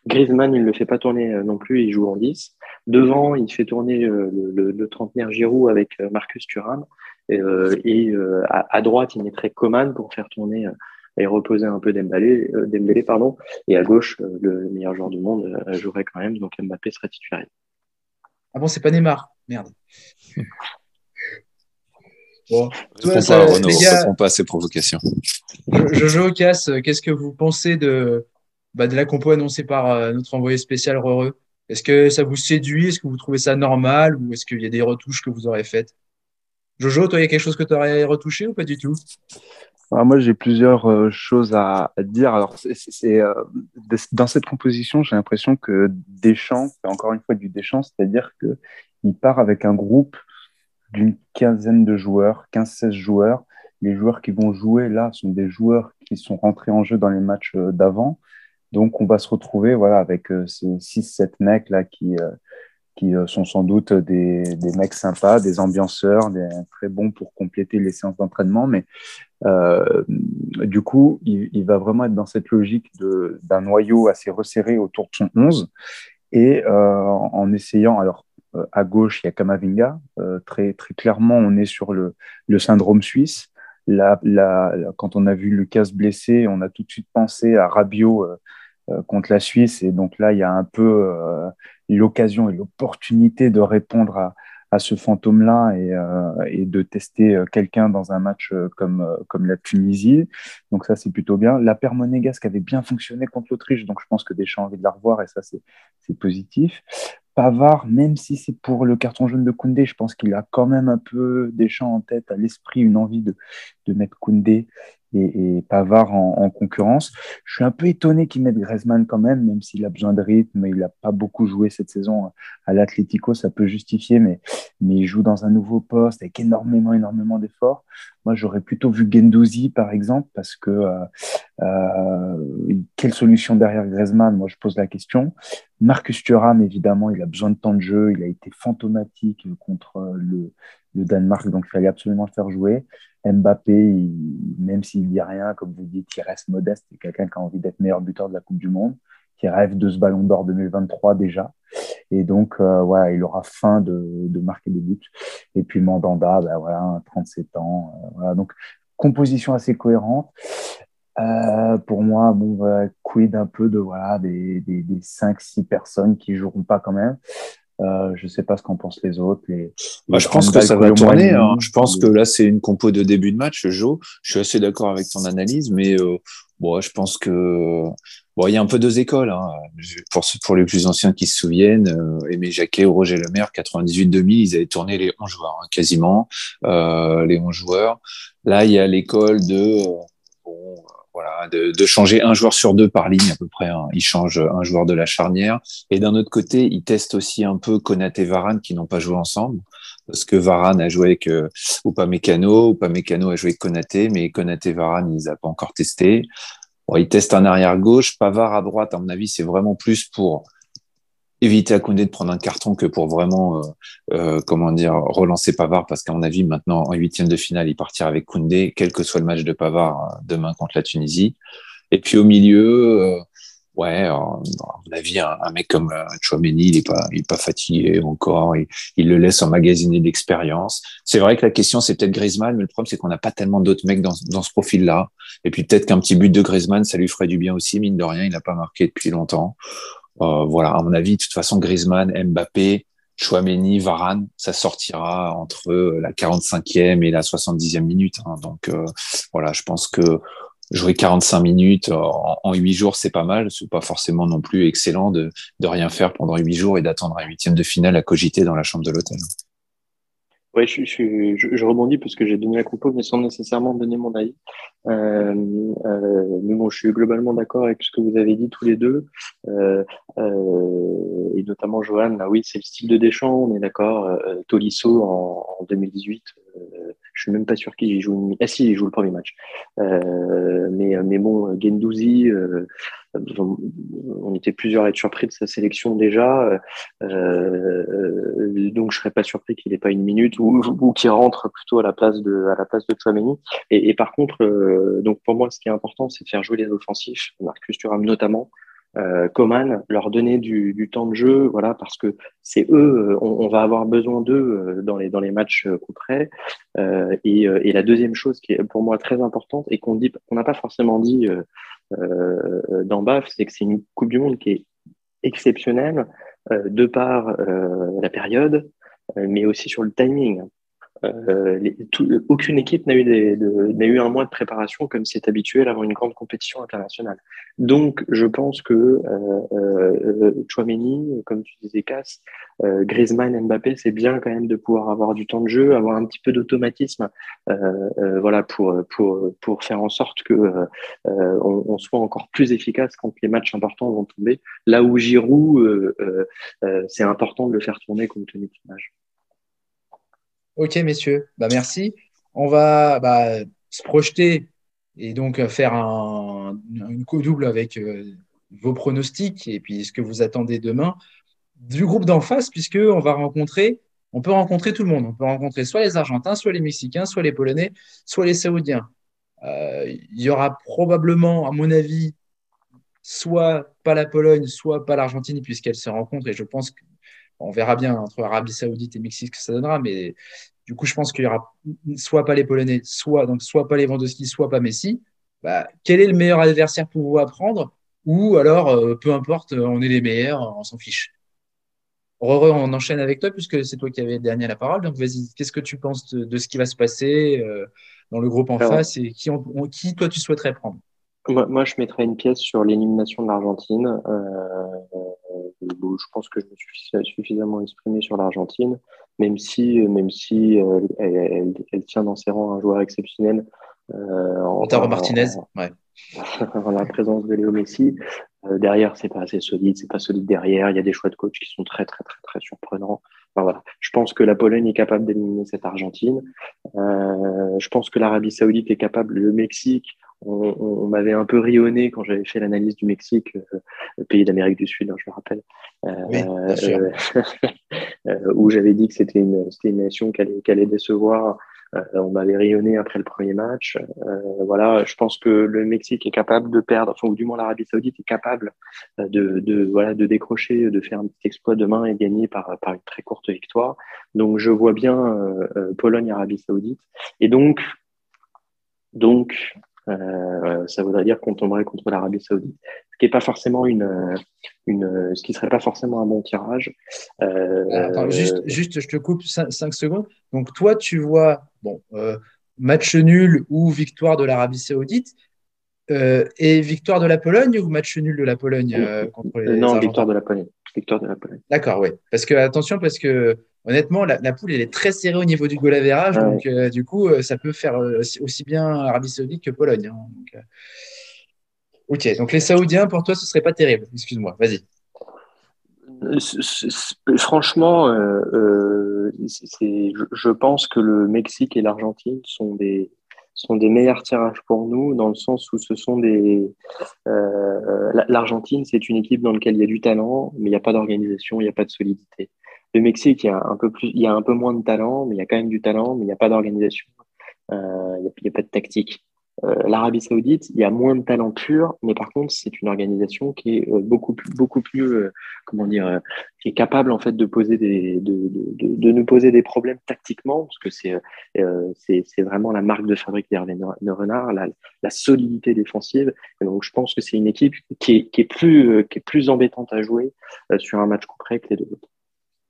Griezmann, il ne le fait pas tourner non plus, il joue en 10. Devant, il fait tourner euh, le, le, trentenaire Giroud avec euh, Marcus Thuram. Et, euh, à, droite, il mettrait Coman pour faire tourner et reposer un peu Dembélé, Dembélé pardon. Et à gauche, le meilleur joueur du monde jouerait quand même, donc Mbappé serait titulaire. Ah bon, c'est pas Neymar Merde. Bon, toi, ça, pas, gars, pas à ces provocations. Jojo Casse, qu'est-ce que vous pensez de, bah, de la compo annoncée par notre envoyé spécial Heureux est-ce que ça vous séduit? Est-ce que vous trouvez ça normal? Ou est-ce qu'il y a des retouches que vous aurez faites? Jojo, toi, il y a quelque chose que tu aurais retouché ou pas du tout? Ah, Moi, j'ai plusieurs euh, choses à, dire. Euh, dans cette composition, j'ai l'impression que Deschamps, encore une fois du Deschamps, c'est-à-dire qu'il part avec un groupe d'une quinzaine de joueurs, 15-16 joueurs. Les joueurs qui vont jouer là sont des joueurs qui sont rentrés en jeu dans les matchs euh, d'avant. Donc, on va se retrouver voilà, avec euh, ces 6-7 mecs là qui, euh, qui euh, sont sans doute des, des, mecs sympas, des ambianceurs, très bons pour compléter les séances d'entraînement. Mais du coup, il, va vraiment être dans cette logique d'un noyau assez resserré autour de son 11 et en essayant, alors à gauche, il y a Kamavinga. Très, très clairement, on est sur le, le syndrome suisse. La, quand on a vu Lucas blessé, on a tout de suite pensé à Rabiot contre la Suisse. Et donc là, il y a un peu euh, l'occasion et l'opportunité de répondre à, à ce fantôme-là et, euh, et, de tester quelqu'un dans un match comme, comme la Tunisie. Donc ça, c'est plutôt bien. La paire monégasque avait bien fonctionné contre l'Autriche, donc je pense que Deschamps a envie de la revoir et ça, c'est positif. Pavard, même si c'est pour le carton jaune de Koundé, je pense qu'il a quand même un peu Deschamps en tête, à l'esprit, une envie de, de mettre Koundé et, et Pavard en, concurrence. Je suis un peu étonné qu'il mette Griezmann quand même, même s'il a besoin de rythme. Il n'a pas beaucoup joué cette saison à l'Atlético, ça peut justifier, mais, mais il joue dans un nouveau poste avec énormément, énormément d'efforts. Moi, j'aurais plutôt vu Gendouzi, par exemple, parce que euh, euh, quelle solution derrière Griezmann? Moi, je pose la question. Marcus Thuram, évidemment, il a besoin de temps de jeu. Il a été fantomatique contre le, le Danemark, donc il fallait absolument le faire jouer. Mbappé, même s'il dit rien, comme vous dites, il reste modeste. C'est quelqu'un qui a envie d'être meilleur buteur de la Coupe du Monde, qui rêve de ce Ballon d'Or 2023 déjà. Et donc, euh, il aura faim de, de, marquer des buts. Et puis Mandanda, ben voilà, 37 ans. Euh, voilà. Donc, composition assez cohérente. Euh, pour moi, bon, quid un peu de voilà des, des, des 5-6 personnes qui joueront pas quand même. Euh, je sais pas ce qu'en pensent les autres. Les, bah, je pense que ça va tourner. Hein. Je pense que là, c'est une compo de début de match, Joe. Je suis assez d'accord avec ton analyse, mais euh, bon, je pense que bon, il y a un peu deux écoles. Hein. Pour, pour les plus anciens qui se souviennent, euh, Aimé Jacquet ou Roger Lemaire, 98-2000, ils avaient tourné les 11 joueurs, hein, quasiment, euh, les 11 joueurs. Là, il y a l'école de... Euh, bon, voilà, de, de, changer un joueur sur deux par ligne à peu près. Hein. Il change un joueur de la charnière. Et d'un autre côté, il teste aussi un peu Konaté Varane qui n'ont pas joué ensemble. Parce que Varane a joué avec euh, Upamecano, Upamecano a joué avec Konaté, mais Konaté Varane, ils n'ont pas encore testé. Bon, il teste un arrière gauche, Pavard à droite. À mon avis, c'est vraiment plus pour éviter à Koundé de prendre un carton que pour vraiment, euh, euh, comment dire, relancer Pavard, parce qu'à mon avis, maintenant, en huitième de finale, il partira avec Koundé, quel que soit le match de Pavard euh, demain contre la Tunisie. Et puis au milieu, ouais, à mon avis, un, mec comme Chouameni, il est pas, il est pas fatigué encore, il, il le laisse emmagasiner d'expérience. C'est vrai que la question, c'est peut-être Griezmann, mais le problème, c'est qu'on n'a pas tellement d'autres mecs dans, dans ce profil-là. Et puis peut-être qu'un petit but de Griezmann, ça lui ferait du bien aussi, mine de rien, il n'a pas marqué depuis longtemps. Euh, voilà, à mon avis, de toute façon, Griezmann, Mbappé, Chouameni, Varane, ça sortira entre la 45e et la 70e minute. Hein. Donc euh, voilà, je pense que jouer 45 minutes en, en 8 jours, c'est pas mal. C'est pas forcément non plus excellent de, de rien faire pendant 8 jours et d'attendre un huitième de finale à cogiter dans la chambre de l'hôtel. Ouais, je, je, rebondis parce que j'ai donné la compo, mais sans nécessairement donner mon avis. Euh, euh, mais bon, je suis globalement d'accord avec ce que vous avez dit tous les deux, euh, euh et notamment Johan. Là, oui, c'est le style de Deschamps, on est d'accord. Euh, Tolisso en, en 2018, euh, je suis même pas sûr qu'il joue. Ah si, il joue le premier match. mais mais bon, Gendouzi on était plusieurs à être surpris de sa sélection déjà, euh, donc je serais pas surpris qu'il n'ait pas une minute ou, ou qu'il rentre plutôt à la place de à la place de Chouameni. Et, et par contre, euh, donc pour moi, ce qui est important, c'est de faire jouer les offensifs, Marcus Thuram notamment. Euh, Coman, leur donner du, du, temps de jeu, voilà, parce que c'est eux, on, on, va avoir besoin d'eux dans les dans les matchs concrets. Euh, et, et, la deuxième chose qui est pour moi très importante et qu'on dit, qu'on n'a pas forcément dit euh, dans BAF, c'est que c'est une Coupe du Monde qui est exceptionnelle euh, de par euh, la période, mais aussi sur le timing. Euh, aucune équipe n'a eu, des, eu un mois de préparation comme c'est habituel avant une grande compétition internationale. Donc, je pense que euh, euh, Chouameni, comme tu disais, Cass, euh, Griezmann, Mbappé, c'est bien quand même de pouvoir avoir du temps de jeu, avoir un petit peu d'automatisme, euh, euh, voilà, pour pour pour faire en sorte que on, on, soit encore plus efficace quand les matchs importants vont tomber. Là où Giroud, c'est important de le faire tourner compte tenu de son. Ok, messieurs, bah, merci. On va bah, se projeter et donc faire un, une co-double avec euh, vos pronostics et puis ce que vous attendez demain du groupe d'en face, puisque on va rencontrer, on peut rencontrer tout le monde. On peut rencontrer soit les Argentins, soit les Mexicains, soit les Polonais, soit les Saoudiens. Euh, il y aura probablement, à mon avis, soit pas la Pologne, soit pas l'Argentine, puisqu'elles se rencontrent. Et je pense que on verra bien entre Arabie Saoudite et Mexique ce que ça donnera, mais du coup, je pense qu'il y aura soit pas les Polonais, soit donc soit pas les Lewandowski, soit pas Messi. Bah, quel est le meilleur adversaire pour vous apprendre? Ou alors, euh, peu importe, on est les meilleurs, on s'en fiche. Aurore, on enchaîne avec toi puisque c'est toi qui avais le dernier la parole. Donc, vas-y, qu'est-ce que tu penses de, de, ce qui va se passer euh, dans le groupe en alors, face et qui, on, qui, toi, tu souhaiterais prendre? moi, moi, je mettrais une pièce sur l'élimination de l'Argentine. Euh, bon, je pense que je me suis suffisamment exprimé sur l'Argentine, même si, même si euh, elle, elle, elle, tient dans ses rangs un joueur exceptionnel. Euh, en, Martinez, en, ouais. en la présence de Léo Messi. Euh, derrière, c'est pas assez solide, c'est pas solide derrière. Il y a des choix de coach qui sont très, très, très, très surprenants. Enfin, voilà. Je pense que la Pologne est capable d'éliminer cette Argentine. Euh, je pense que l'Arabie Saoudite est capable, le Mexique. On, on, on m'avait un peu rionné quand j'avais fait l'analyse du Mexique, euh, pays d'Amérique du Sud, hein, je me rappelle, oui, euh, où j'avais dit que c'était une, une, nation qui allait, allait décevoir euh, on m'avait rayonné après le premier match. Euh, voilà, je pense que le Mexique est capable de perdre, enfin, ou du moins l'Arabie Saoudite est capable euh, de, de, voilà, de décrocher, de faire un petit exploit demain et gagner par, par une très courte victoire. Donc, je vois bien Pologne-Arabie Saoudite. Et donc, donc, Euh, ça voudrait dire qu'on tomberait contre l'Arabie Saoudite, ce qui est pas forcément une, une, ce qui serait pas forcément un bon tirage. Euh, Attends, juste, juste, je te coupe 5 secondes. Donc toi, tu vois, bon, euh, match nul ou victoire de l'Arabie Saoudite. Euh, et victoire de la Pologne ou match nul de la Pologne euh, contre les Non, victoire de la Pologne. Victoire de la Pologne. D'accord, oui. Parce que attention, parce que honnêtement, la, poule elle est très serrée au niveau du goal average, donc euh, du coup, ça peut faire aussi, bien Arabie Saoudite que Pologne. Hein, ok, donc les Saoudiens, pour toi, ce serait pas terrible. Excuse-moi, vas-y. Franchement, je pense que le Mexique et l'Argentine sont des, sont des meilleurs tirages pour nous dans le sens où ce sont des. Euh, L'Argentine, c'est une équipe dans laquelle il y a du talent, mais il n'y a pas d'organisation, il n'y a pas de solidité. Le Mexique, il y a un peu plus, il y a un peu moins de talent, mais il y a quand même du talent, mais il n'y a pas d'organisation, euh, il n'y a, pas de tactique. Euh, L'Arabie Saoudite, il y a moins de talent pur, mais par contre, c'est une organisation qui est euh, beaucoup plus, beaucoup plus, euh, comment dire, qui est capable en fait de poser des, de, de, de, nous poser des problèmes tactiquement, parce que c'est, c'est, vraiment la marque de fabrique d'Hervé Renard, la, la, solidité défensive. Et donc, je pense que c'est une équipe qui est, qui est plus, qui est plus embêtante à jouer sur un match concret que les deux autres.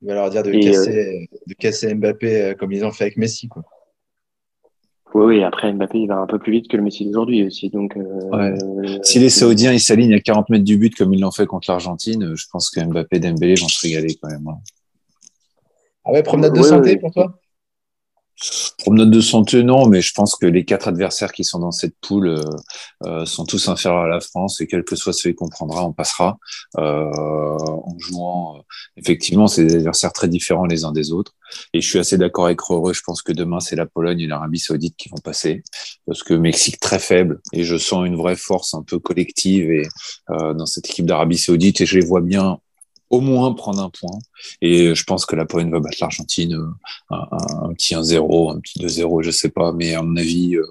Il va leur dire de, casser, de casser Mbappé comme ils ont fait avec Messi, quoi. Oui, après Mbappé, il va un peu plus vite que le Messi d'aujourd'hui aussi. Donc, euh, si les Saoudiens ils s'alignent à 40 mètres du but comme ils l'ont fait contre l'Argentine, je pense que Mbappé et Dembélé vont se régaler quand même. Hein. Ah ouais, promenade de santé pour toi? Promenade de santé, non, mais je pense que les quatre adversaires qui sont dans cette poule euh, euh, sont tous inférieurs à la France et quel que soit celui qu'on prendra, on passera euh, en jouant. effectivement, c'est des adversaires très différents les uns des autres. Et je suis assez d'accord avec Roreux. Je pense que demain, c'est la Pologne et l'Arabie Saoudite qui vont passer parce que Mexique très faible et je sens une vraie force un peu collective et dans cette équipe d'Arabie Saoudite et je les vois bien au moins prendre un point. Et je pense que la Pologne va battre l'Argentine euh, un, petit 1-0, un petit 2-0, je sais pas. Mais à mon avis, euh,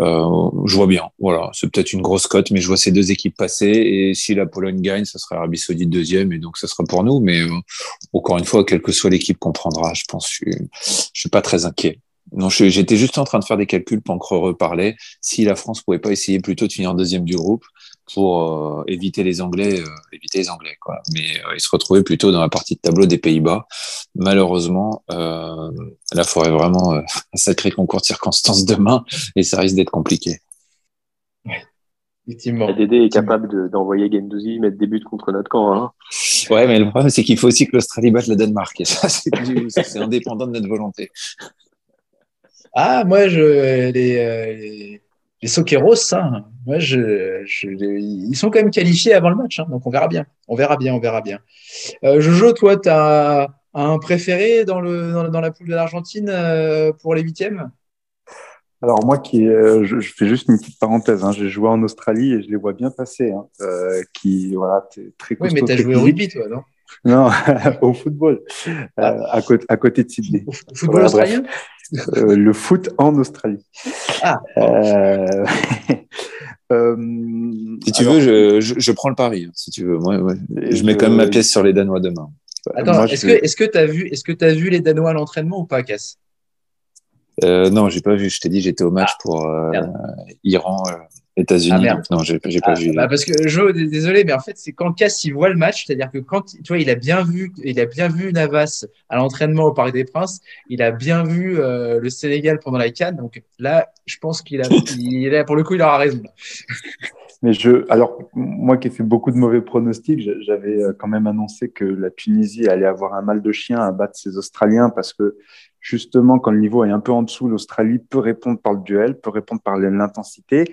euh, je vois bien. Voilà, c'est peut-être une grosse cote, mais je vois ces deux équipes passer. Et si la Pologne gagne, ça sera Arabie Saoudite deuxième, et donc ça sera pour nous. Mais encore une fois, quelle que soit l'équipe qu'on prendra, je pense, je, suis pas très inquiet. Non, j'étais juste en train de faire des calculs pendant que reparler. Si la France pouvait pas essayer plutôt de finir deuxième du groupe, pour euh, éviter les Anglais, euh, éviter les Anglais quoi. Mais euh, ils se retrouvaient plutôt dans la partie de tableau des Pays-Bas. Malheureusement, là, il faudrait vraiment un sacré concours de circonstances demain et ça risque d'être compliqué. Ouais. Effectivement. Dédé est capable d'envoyer Gendouzi mettre des buts contre notre camp. Hein. Ouais, mais le problème, c'est qu'il faut aussi que l'Australie batte le Danemark. Et ça, c'est indépendant de notre volonté. Ah, moi, je, les, les Soqueros, hein, moi, je, ils sont quand même qualifiés avant le match, hein, donc on verra bien. On verra bien, on verra bien. Euh, Jojo, toi, tu as un préféré dans, le, dans, la poule de l'Argentine euh, pour les huitièmes? Alors moi qui euh, je, fais juste une petite parenthèse, hein, j'ai joué en Australie et je les vois bien passer, hein, euh, qui voilà très Oui, mais tu as joué au rugby toi, non? Non, au football, ah. à, côté, à côté de Sydney. Au football australien euh, le foot en Australie. Ah. Euh, euh, si tu veux, je, je, prends le pari. Hein, si tu veux, moi, je mets quand même ma pièce sur les Danois demain. Attends, est-ce que tu as vu, est-ce que as vu les Danois à l'entraînement ou pas, Cass? Euh, Non, j'ai pas vu. Je t'ai dit, j'étais au match ah, pour Iran. États-Unis. Ah, non, j'ai pas ah, vu. Bah parce que Joe, désolé, mais en fait, c'est quand Cass il voit le match, c'est-à-dire que quand tu vois, il a bien vu, il a bien vu Navas à l'entraînement au Parc des Princes, il a bien vu euh, le Sénégal pendant la Cannes. Donc là, je pense qu'il a, il a, pour le coup, il aura raison. Mais je, alors, moi qui ai fait beaucoup de mauvais pronostics, j'avais euh, quand même annoncé que la Tunisie allait avoir un mal de chien à battre ses Australiens parce que justement, quand le niveau est un peu en dessous, l'Australie peut répondre par le duel, peut répondre par l'intensité.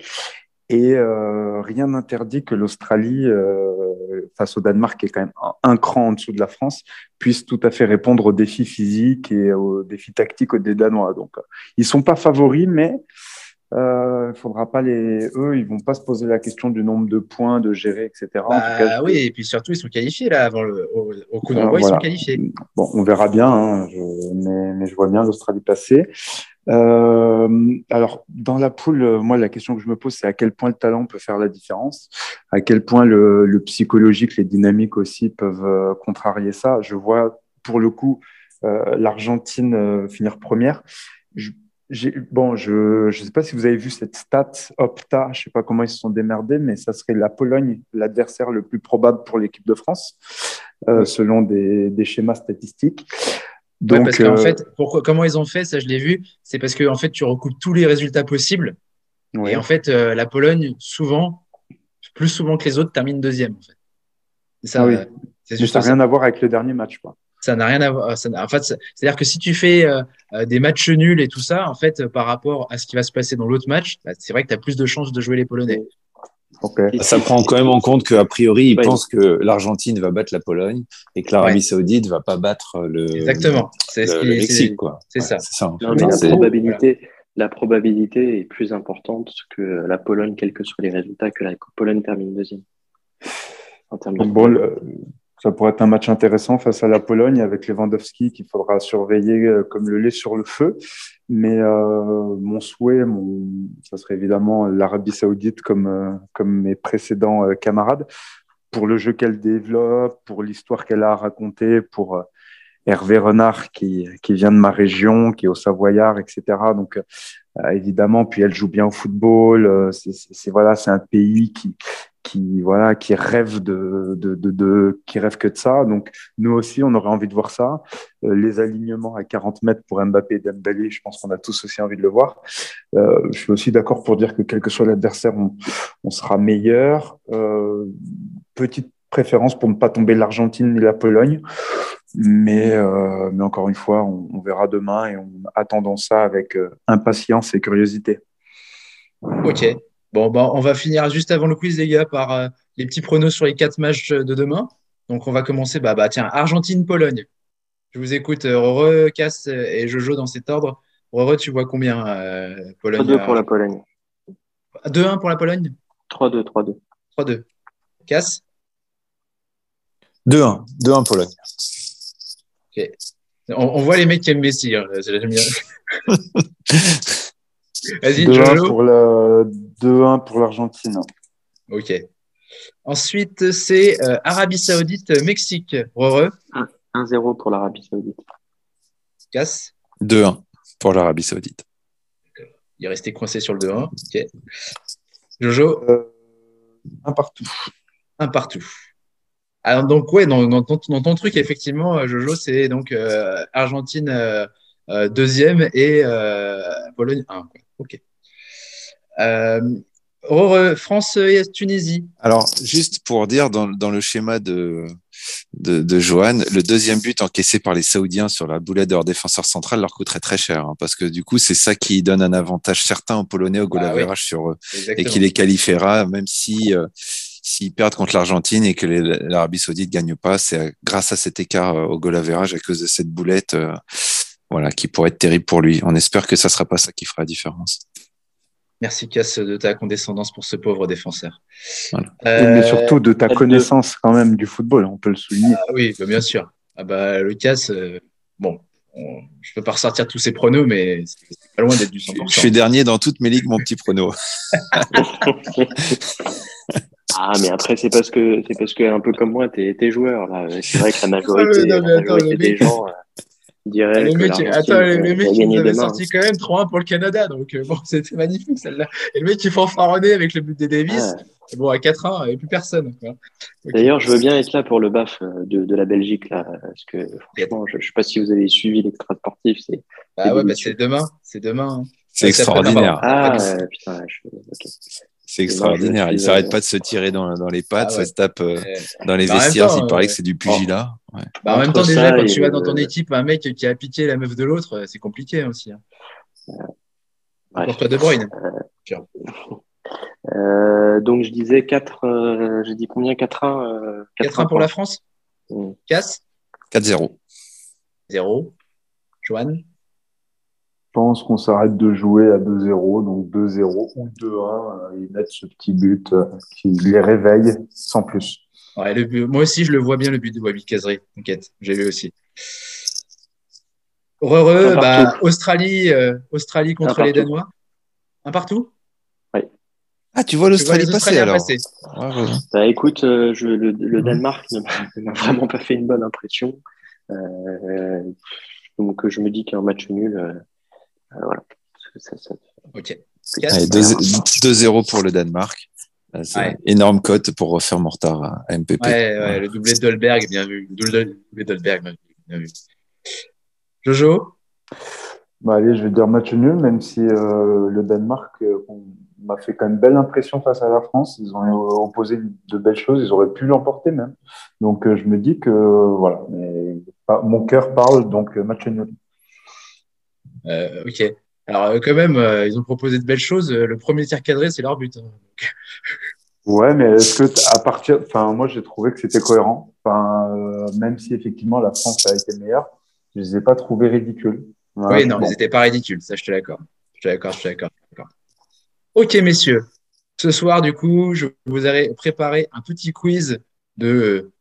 Et euh, rien n'interdit que l'Australie, euh, face au Danemark, qui est quand même un, cran en dessous de la France, puisse tout à fait répondre aux défis physiques et aux défis tactiques des Danois. Donc, euh, ils sont pas favoris, mais euh, il faudra pas les, eux, ils vont pas se poser la question du nombre de points, de gérer, etc. Bah, oui, et puis surtout, ils sont qualifiés là avant le, au, coup d'envoi, ils sont qualifiés. Bon, on verra bien, hein, je, mais, mais, je vois bien l'Australie passer. Euh, alors, dans la poule, moi, la question que je me pose, c'est à quel point le talent peut faire la différence, à quel point le, le psychologique, les dynamiques aussi peuvent euh, contrarier ça? Je vois, pour le coup, euh, l'Argentine euh, finir première. Je, bon, je ne sais pas si vous avez vu cette stat Opta, je ne sais pas comment ils se sont démerdés, mais ça serait la Pologne, l'adversaire le plus probable pour l'équipe de France, euh, selon des, des schémas statistiques. Ouais, Donc, parce qu'en euh, fait, comment ils ont fait, ça je l'ai vu, c'est parce que en fait, tu recoupes tous les résultats possibles. ouais. Et en fait, euh, la Pologne, souvent, plus souvent que les autres, termine deuxième. En fait. C'est ça, oui. euh, mais ça n'a ça. rien à voir avec le dernier match. Quoi. Ça n'a rien à voir. ça n'a- en fait, c'est-à-dire que si tu fais euh, des matchs nuls et tout ça, en fait, par rapport à ce qui va se passer dans l'autre match, bah, c'est vrai que tu as plus de chances de jouer les Polonais. Ok. Ça prend quand même en compte qu'a priori, ils pensent que l'Argentine va battre la Pologne et que l'Arabie Ouais. Saoudite va pas battre le, Exactement. C'est ce Mexique. quoi. c'est Ouais, ça. C'est ça. Non, mais la probabilité, la probabilité est plus importante que la Pologne, quels que soient les résultats, que la Pologne termine deuxième. En termes de Bon, le- ça pourrait être un match intéressant face à la Pologne avec Lewandowski qu'il faudra surveiller euh, comme le lait sur le feu. Mais euh, mon souhait, mon, ça serait évidemment l'Arabie Saoudite comme, euh, comme mes précédents euh, camarades pour le jeu qu'elle développe, pour l'histoire qu'elle a à pour Hervé Renard qui, qui vient de ma région, qui est au Savoyard, etc. Donc évidemment, puis elle joue bien au football. c'est- voilà, c'est un pays qui qui voilà qui rêve de, de, de, de- qui rêve que de ça. Donc nous aussi on aurait envie de voir ça. Euh, les alignements à 40 mètres pour Mbappé et Dembélé je pense qu'on a tous aussi envie de le voir. Euh, je suis aussi d'accord pour dire que quel que soit l'adversaire on, on sera meilleur. Euh, petite préférence pour ne pas tomber l'Argentine ni la Pologne. Mais, euh, mais encore une fois on, on verra demain et on attendons ça avec euh, impatience et curiosité. Ok. Bon, bah, on va finir juste avant le quiz, les gars, par euh, les petits pronos sur les quatre matchs de demain. Donc, on va commencer. Bah, bah tiens, Argentine-Pologne. Je vous écoute, euh, Rore, Cass et Jojo dans cet ordre. Rore, tu vois combien euh, Pologne 3-2 pour la Pologne. 2-1 pour la Pologne? 3-2, 3-2. 3-2. Cass? 2-1. 2-1 Pologne. on, on voit les mecs qui aiment Messi. hein, c'est- j'aime bien. Vas-y, 2-1 Jojo. pour le 2-1 pour l'Argentine Ok. Ensuite, c'est euh, Arabie Saoudite-Mexique. Rore, 1-0 pour l'Arabie Saoudite. Cass 2-1 pour l'Arabie Saoudite. Il est resté coincé sur le 2-1. Ok. Jojo, Euh, un partout. un partout. Alors, donc, ouais, dans, dans ton, dans ton truc, effectivement, euh, Jojo, c'est donc euh, Argentine euh, euh, deuxième et euh, Pologne 1. quoi. Ok. Euh, France et Tunisie. Alors, juste pour dire, dans, dans le schéma de, de, de Johan, le deuxième but encaissé par les Saoudiens sur la boulette de leur défenseur central leur coûterait très cher, hein, parce que du coup, c'est ça qui donne un avantage certain aux Polonais au goal Ah oui. average sur eux, et qui les qualifiera, même si euh, s'ils perdent contre l'Argentine et que l'Arabie Saoudite gagne pas, c'est grâce à cet écart euh, au goal average à cause de cette boulette, euh, voilà, qui pourrait être terrible pour lui. On espère que ça sera pas ça qui fera la différence. Merci, Cass, de ta condescendance pour ce pauvre défenseur. Voilà. Euh, mais surtout de ta F2. connaissance quand même du football, on peut le souligner. Ah oui, bah, bien sûr. Ah bah, le Cass, euh, bon, on- je peux pas ressortir tous ces pronos, mais c'est pas loin d'être du Je 100%. je suis dernier dans toutes mes ligues, mon petit prono. ah, mais après, c'est parce que, c'est parce que, un peu comme moi, t'es, t'es joueur, là. C'est vrai que la majorité, Ah, mais non, mais la majorité des gens euh, diraient Le que mec, attends, le, mec, il avait demain. sorti quand même 3-1 pour le Canada. Donc, euh, bon, c'était magnifique celle-là. Et le mec, il fanfaronnait avec le but des Davis. Ah. Et Bon, à 4-1, il n'y avait plus personne. D'ailleurs, je veux bien être là pour le BAF euh, de, de la Belgique, là, parce que franchement, je ne sais pas si vous avez suivi l'extra sportif. C'est... Ah ouais, bah, c'est demain. C'est demain. hein. C'est Ouais, extraordinaire. Ah, Ah, putain, je... C'est extraordinaire. Il suis, s'arrête euh, pas de se tirer dans, dans les pattes, Ah ouais. ça se tape euh, dans les Bah, vestiaires. temps, Il paraît euh, que c'est du pugilat. Ouais. bah, en même temps, déjà, quand tu vas dans ton équipe, un mec qui a piqué la meuf de l'autre, euh, c'est compliqué aussi. Hein. Pour toi, De Bruyne. Euh, donc, je disais 4, euh, j'ai dit combien? 4-1 euh, 4-1 pour la France? Mm. Casse 4-0. 0. Joanne Je pense qu'on s'arrête de jouer à 2-0, donc 2-0 ou 2-1, euh, ils mettent ce petit but euh, qui les réveille sans plus. Ouais, le but- Moi aussi, je le vois bien, le but de Wabi Kazri. T'inquiète, j'ai vu aussi. Heureux, bah. Australie, euh, Australie contre les. Danois. Un partout? Ah, tu vois l'Australie passer alors. passer. Ouais, ouais. Bah, écoute, euh, je, le, le Danemark ne m'a vraiment pas fait une bonne impression. Euh, donc, je me dis qu'un match nul, euh, voilà. Ça, ça- Ok. Allez, 2-0 pour le Danemark. Là, c'est Ouais. Énorme cote pour refaire mon retard à MPP. Ouais, ouais, le doublé de Dolberg, bien vu. Le doublé de Dolberg, bien vu. Jojo? Bah, allez, je vais dire match nul, même si euh, le Danemark euh, m'a fait quand même belle impression face à la France. Ils ont euh, opposé de belles choses, ils auraient pu l'emporter même. Donc euh, je me dis que euh, voilà, mais pas- mon cœur parle, donc euh, match nul. Euh, Ok. Alors, euh, quand même, euh, ils ont proposé de belles choses. Euh, Le premier tir cadré, c'est leur but. hein. Ouais, mais est-ce que à partir, enfin moi j'ai trouvé que c'était cohérent. Enfin euh, même si effectivement la France a été meilleure, je les ai pas trouvés ridicules. Voilà, oui, non, bon. ils n'étaient pas ridicules. Ça, je te l'accorde. Je te l'accorde, je te l'accorde. Ok, messieurs. Ce soir, du coup, je vous ai préparé un petit quiz de euh,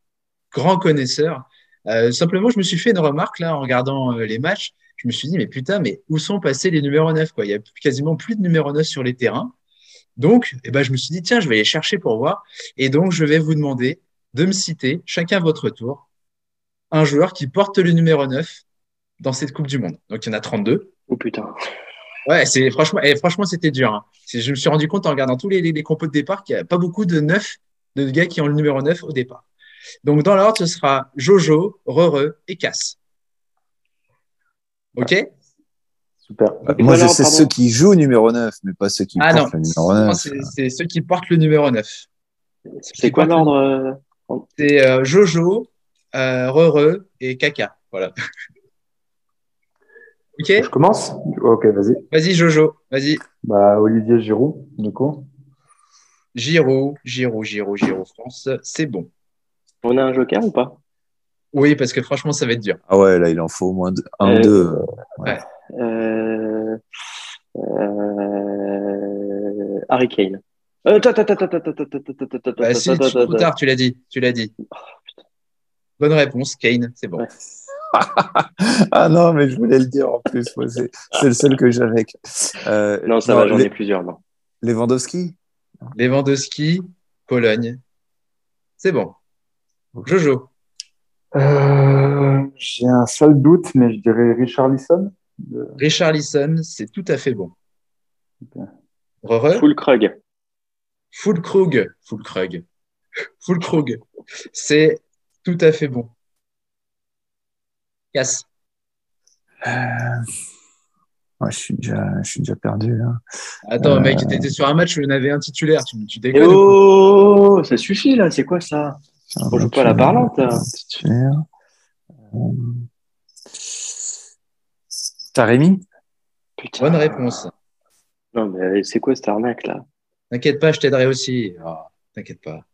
grands connaisseurs. Euh, simplement, je me suis fait une remarque là en regardant euh, les matchs. Je me suis dit, mais putain, mais où sont passés les numéros 9 quoi? Il y a quasiment plus de numéro 9 sur les terrains. Donc, eh ben, je me suis dit, tiens, je vais les chercher pour voir. Et donc, je vais vous demander de me citer, chacun votre tour, un joueur qui porte le numéro 9 dans cette Coupe du Monde. Donc, il y en a 32. Oh putain. Ouais, c'est franchement, et franchement, c'était dur. hein. Je me suis rendu compte en regardant tous les, les, les compos de départ qu'il n'y a pas beaucoup de neuf, de gars qui ont le numéro 9 au départ. Donc, dans l'ordre, ce sera Jojo, Rere et Cass. OK? Super. Et Moi, je sais pardon ceux qui jouent numéro 9, mais pas ceux qui Ah portent non, le numéro Non, 9. c'est c'est ceux qui portent le numéro 9. C'est quoi l'ordre euh, C'est euh, Jojo, euh, Rere et Kaka. Voilà. OK? Je commence? Ok, vas-y. Vas-y, Jojo. Vas-y. Bah Olivier Giroud, du coup. Giroud, Giroud, Giroud, Giroud, France. C'est bon. On a un joker ou pas? Oui, parce que franchement, ça va être dur. Ah ouais, là, il en faut au moins un Euh, ou deux. euh... Euh... Harry Kane. Bah si, trop tard, tu l'as dit, tu l'as dit. Bonne réponse, Kane, c'est bon. ah non, mais je voulais le dire en plus. c'est le seul que j'avais. Non, ça va, j'en ai plusieurs. Lewandowski Lewandowski, Pologne. C'est bon. Jojo J'ai un sale doute, mais je dirais Richard Lisson. Richarlison, c'est tout à fait bon. Ok. Rere. Full Krug. Fulkrug. Fulkrug. Fulkrug. C'est tout à fait bon. Casse. Euh, ouais, je, suis déjà, je suis déjà perdu. Là. Attends, Euh. mec, t'étais sur un match où il y en avait un titulaire. Tu, déconnes oh, ça suffit là, c'est quoi ça? On joue pas à la parlante là. Titulaire. Euh, T'as Rémi? Putain. Bonne réponse. Non, mais c'est quoi cette arnaque là? T'inquiète pas, je t'aiderai aussi. Oh, T'inquiète pas.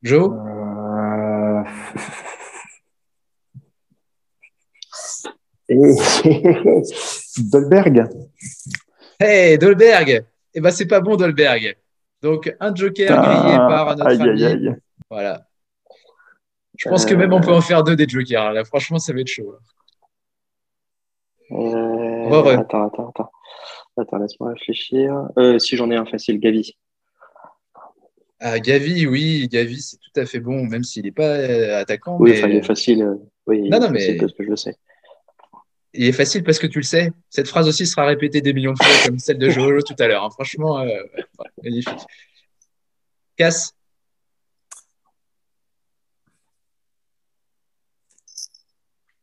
Joe? Euh... Dolberg. Hey, Dolberg Eh ben, c'est pas bon, Dolberg. Donc, un joker grillé par notre aïe, ami. aïe, aïe. Voilà. Je pense que même on peut en faire deux des jokers. Là, franchement, ça va être chaud. Euh... Ouais, ouais. Attends, attends, attends. Attends, laisse-moi réfléchir. Euh, si j'en ai un facile, Gavi. Ah, Gavi, oui, Gavi, c'est tout à fait bon, même s'il n'est pas euh, attaquant. Oui, mais enfin, il est facile. euh, Oui, il Non, est non, facile mais- parce que je le sais. il est facile parce que tu le sais. Cette phrase aussi sera répétée des millions de fois, comme celle de Jojo tout à l'heure. hein. Franchement, euh, ouais, magnifique. Casse.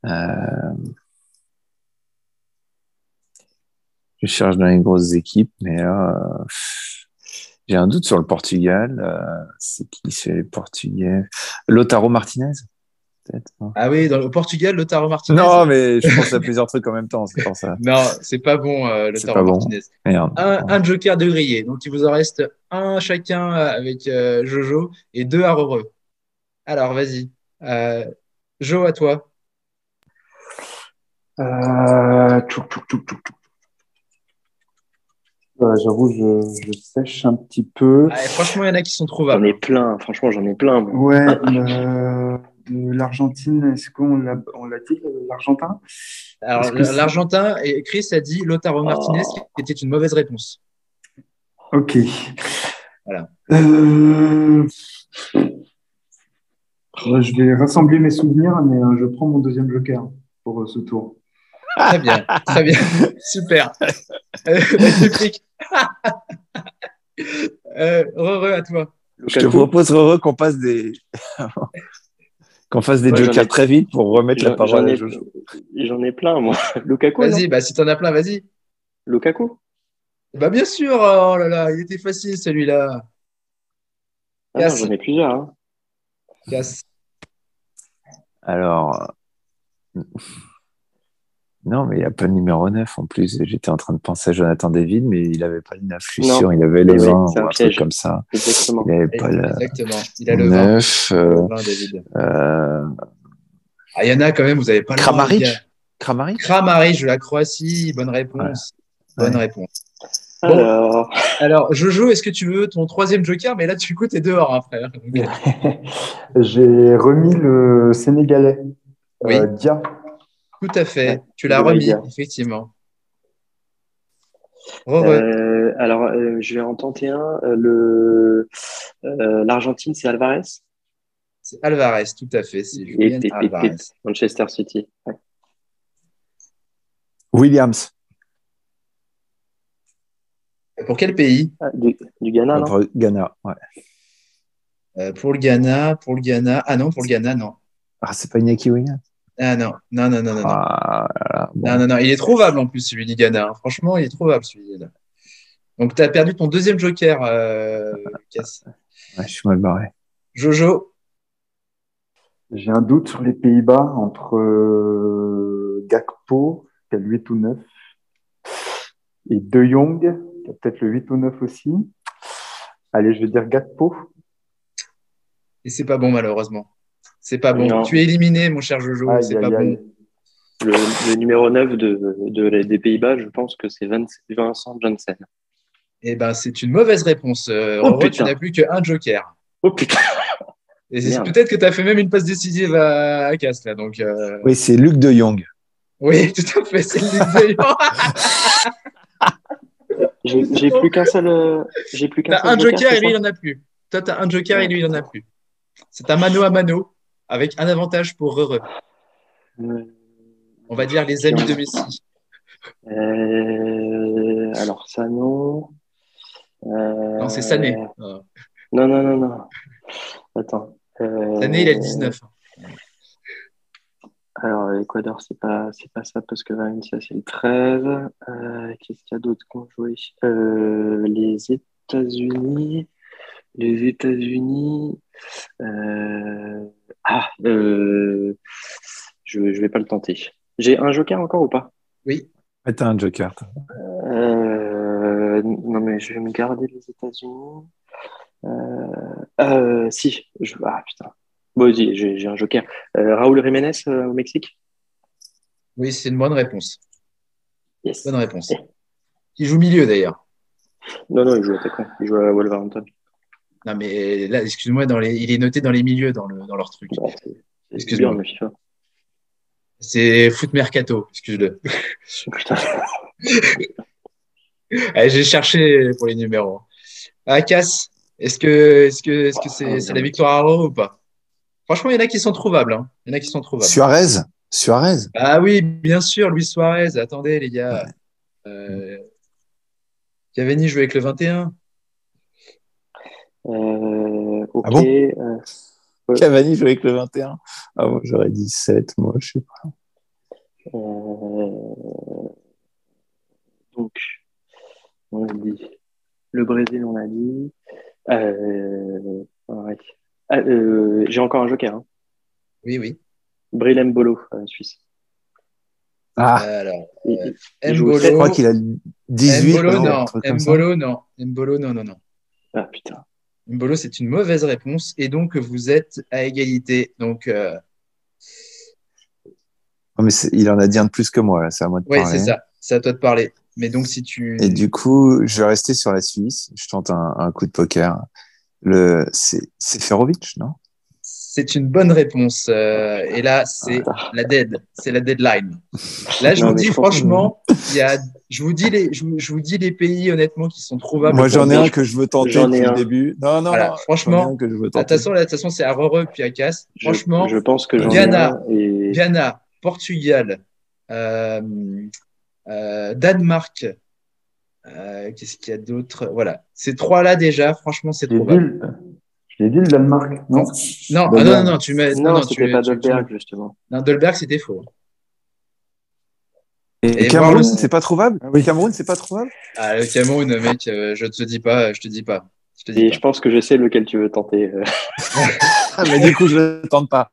Euh, Je cherche dans les grosses équipes, mais là, euh, j'ai un doute sur le Portugal. Euh, c'est qui c'est les Portugais? Lotaro Martinez Ah oui, dans le Portugal, Lotaro Martinez? Non, mais je pense à plusieurs trucs en même temps, c'est pour ça. Non, c'est pas bon, euh, Lotaro bon. Martinez. Un, un joker de grillé. Donc, il vous en reste un chacun avec euh, Jojo et deux à Roreux. Alors, vas-y. Euh, Jo, à toi. Euh... tchouk, tchouk, tchouk. Euh, J'avoue, je, je sèche un petit peu. Franchement, il y en a qui sont J'en trouvables. ai plein, franchement, j'en ai plein. moi. Ouais, le- de l'Argentine, est-ce qu'on l'a on l'a dit, l'Argentin? Alors, l'Argentin, et Chris a dit Lotaro Martinez, Oh. qui était une mauvaise réponse. Ok. Voilà. Euh, Je vais rassembler mes souvenirs, mais euh, je prends mon deuxième joker pour euh, ce tour. Très bien, très bien, super. Euh, magnifique. euh, Rere, à toi. Je te propose, Rere, qu'on passe des. qu'on fasse des Ouais, jokers ai- très vite pour remettre la parole j'en à ai, Jojo. j'en ai plein, moi. Lukaku, Vas-y, bah, si t'en as plein, vas-y. Lukaku? Bah, bien sûr, oh là là, il était facile celui-là. Ah. J'en ai plusieurs. Hein. Casse. Alors. Non, mais il n'y a pas le numéro 9 en plus. J'étais en train de penser à Jonathan David, mais il n'avait pas le 9. Je suis Non. sûr, il avait le Oui, 20 c'est ou un un truc comme ça. Exactement. Il n'avait pas le Exactement. Il a le 20. 9. Le euh, 20, David. euh, Ah, il y en a quand même, vous n'avez pas le Kramaric gars. Kramaric Kramaric de la Croatie, bonne réponse. Ouais. Bonne Ouais. réponse. Bon. Alors, Alors, Jojo, est-ce que tu veux ton troisième joker? Mais là, tu coup, t'es dehors, hein, frère. J'ai remis le Sénégalais. Oui. Euh, Dia. Tout à fait. Ouais, Tu l'as remis, effectivement. Euh, alors euh, je vais en tenter un. Euh, le euh, L'Argentine, c'est Alvarez, C'est Alvarez, tout à fait. C'est Alvarez. pip. Manchester City. Ouais. Williams. Pour quel pays? Ah, du, du Ghana, non? Pour Ghana. Ouais. Euh, Pour le Ghana, pour le Ghana. Ah non, pour le Ghana, non. Ah, c'est pas Iñaki Williams Ah non, non, non, non, non. non. Ah, là, là, bon. Non, non, non, il est trouvable en plus, celui du Ghana. hein. Franchement, il est trouvable, celui-là. Donc, tu as perdu ton deuxième joker, euh, Cass. Ouais, je suis mal barré. Jojo. J'ai un doute sur les Pays-Bas entre euh, Gakpo, qui a le 8 ou 9, et De Jong, qui a peut-être le 8 ou 9 aussi. Allez, je vais dire Gakpo. Et c'est pas bon, malheureusement. C'est pas bon. Non. Tu es éliminé, mon cher Jojo. C'est pas bon. Le, le numéro 9 de, de- des Pays-Bas, je pense que c'est Vincent Janssen. Eh ben, c'est une mauvaise réponse. Euh, Oh, tu n'as plus qu'un joker. Oh putain Et peut-être que tu as fait même une passe décisive à, à Cass, là. Donc, euh, Oui, c'est Luc de Jong. oui, tout à fait. C'est Ligue de- J'ai j'ai plus qu'un seul. J'ai plus qu'un T'as seul un joker c'est et lui, il en a plus. Toi, t'as un joker et lui, il en a plus. C'est un mano à mano avec un avantage pour. Euh, On va dire les amis de Messi. euh, alors, ça, non. Euh, Non, c'est Sané. Euh, Non, non, non, non. Attends. Euh, Sané, il a le 19. Alors, l'Equador, c'est pas, c'est pas ça parce que Valencia, c'est le 13. Euh, Qu'est-ce qu'il y a d'autre qu'on jouait Les États-Unis. Les États-Unis. Ah, euh, je, je vais pas le tenter. J'ai un joker encore ou pas? Oui. Ouais, T'as un joker. toi. Euh, Non, mais je vais me garder les États-Unis. Euh, euh, si. Je... Ah, putain. Bon, vas-y, j'ai j'ai un joker. Euh, Raúl Jiménez euh, au Mexique? Oui, c'est une bonne réponse. Yes. Bonne réponse. Il joue milieu d'ailleurs. Non, non, il joue attaquant. Il joue à Wolverhampton. Non, mais là, excuse-moi, dans les... il est noté dans les milieux dans, le... dans leur truc. Excuse-moi. C'est Foot Mercato, excuse-le. Putain. Allez, J'ai cherché pour les numéros. Ah, Cass, est-ce que est-ce que est-ce que c'est c'est la victoire à Roro ou pas? Franchement, il y en a qui sont trouvables. hein. Il y en a qui sont trouvables. Suarez? Suarez? Ah oui, bien sûr, Luis Suarez. Attendez, les gars. Euh... Cavani joue avec le 21. Euh, ok. Ah bon euh, Ouais. Cavani joue avec le 21. Ah, moi, j'aurais dit 7, moi, je sais pas. euh, donc, on a dit le Brésil, on a dit. Euh, ouais. Ah, euh, J'ai encore un joker. Hein. Oui, oui. Bril Mbolo, euh, Suisse. Ah, Alors, euh, Mbolo, je crois qu'il a 18. Mbolo, non. Mbolo, non. Mbolo, non, non, non. Ah putain. Mbolo, c'est une mauvaise réponse. Et donc, vous êtes à égalité. Donc, euh, Oh, mais il en a dit un de plus que moi, là, c'est à moi de oui, parler. c'est ça. C'est à toi de parler. Mais donc, si tu. Et du coup, je vais rester sur la Suisse. Je tente un, un coup de poker. Le, c'est, Ferovic, non? C'est une bonne réponse. Euh, et là, c'est Ah, la dead. C'est la deadline. Là, je Non, vous dis franchement, il y a, je vous dis les, je vous, je vous dis les pays honnêtement qui sont trouvables. Moi, j'en ai un que je veux tenter depuis le début. Non, non, Voilà, non. franchement, que je veux De toute façon, là, de toute façon, c'est à puis à Casse. Franchement, je pense que j'en ai Ghana. un et Ghana, Portugal, Euh, euh, Danemark. Euh, Qu'est-ce qu'il y a d'autre? Voilà, ces trois-là déjà, franchement, c'est probable. je l'ai dit, le Danemark, non? Non, ah, non, non, non, tu mets. Non, non, c'était pas tu- tu- Dolberg, justement. Non, Dolberg, c'était faux. Et, Et Cameroun, le- c'est pas trouvable Ah oui. Cameroun, c'est pas trouvable Ah, le Cameroun, mec, euh, je te dis pas, je te dis pas. Je te dis Et pas. je pense que je sais lequel tu veux tenter. euh. Ah, mais du coup, je ne tente pas.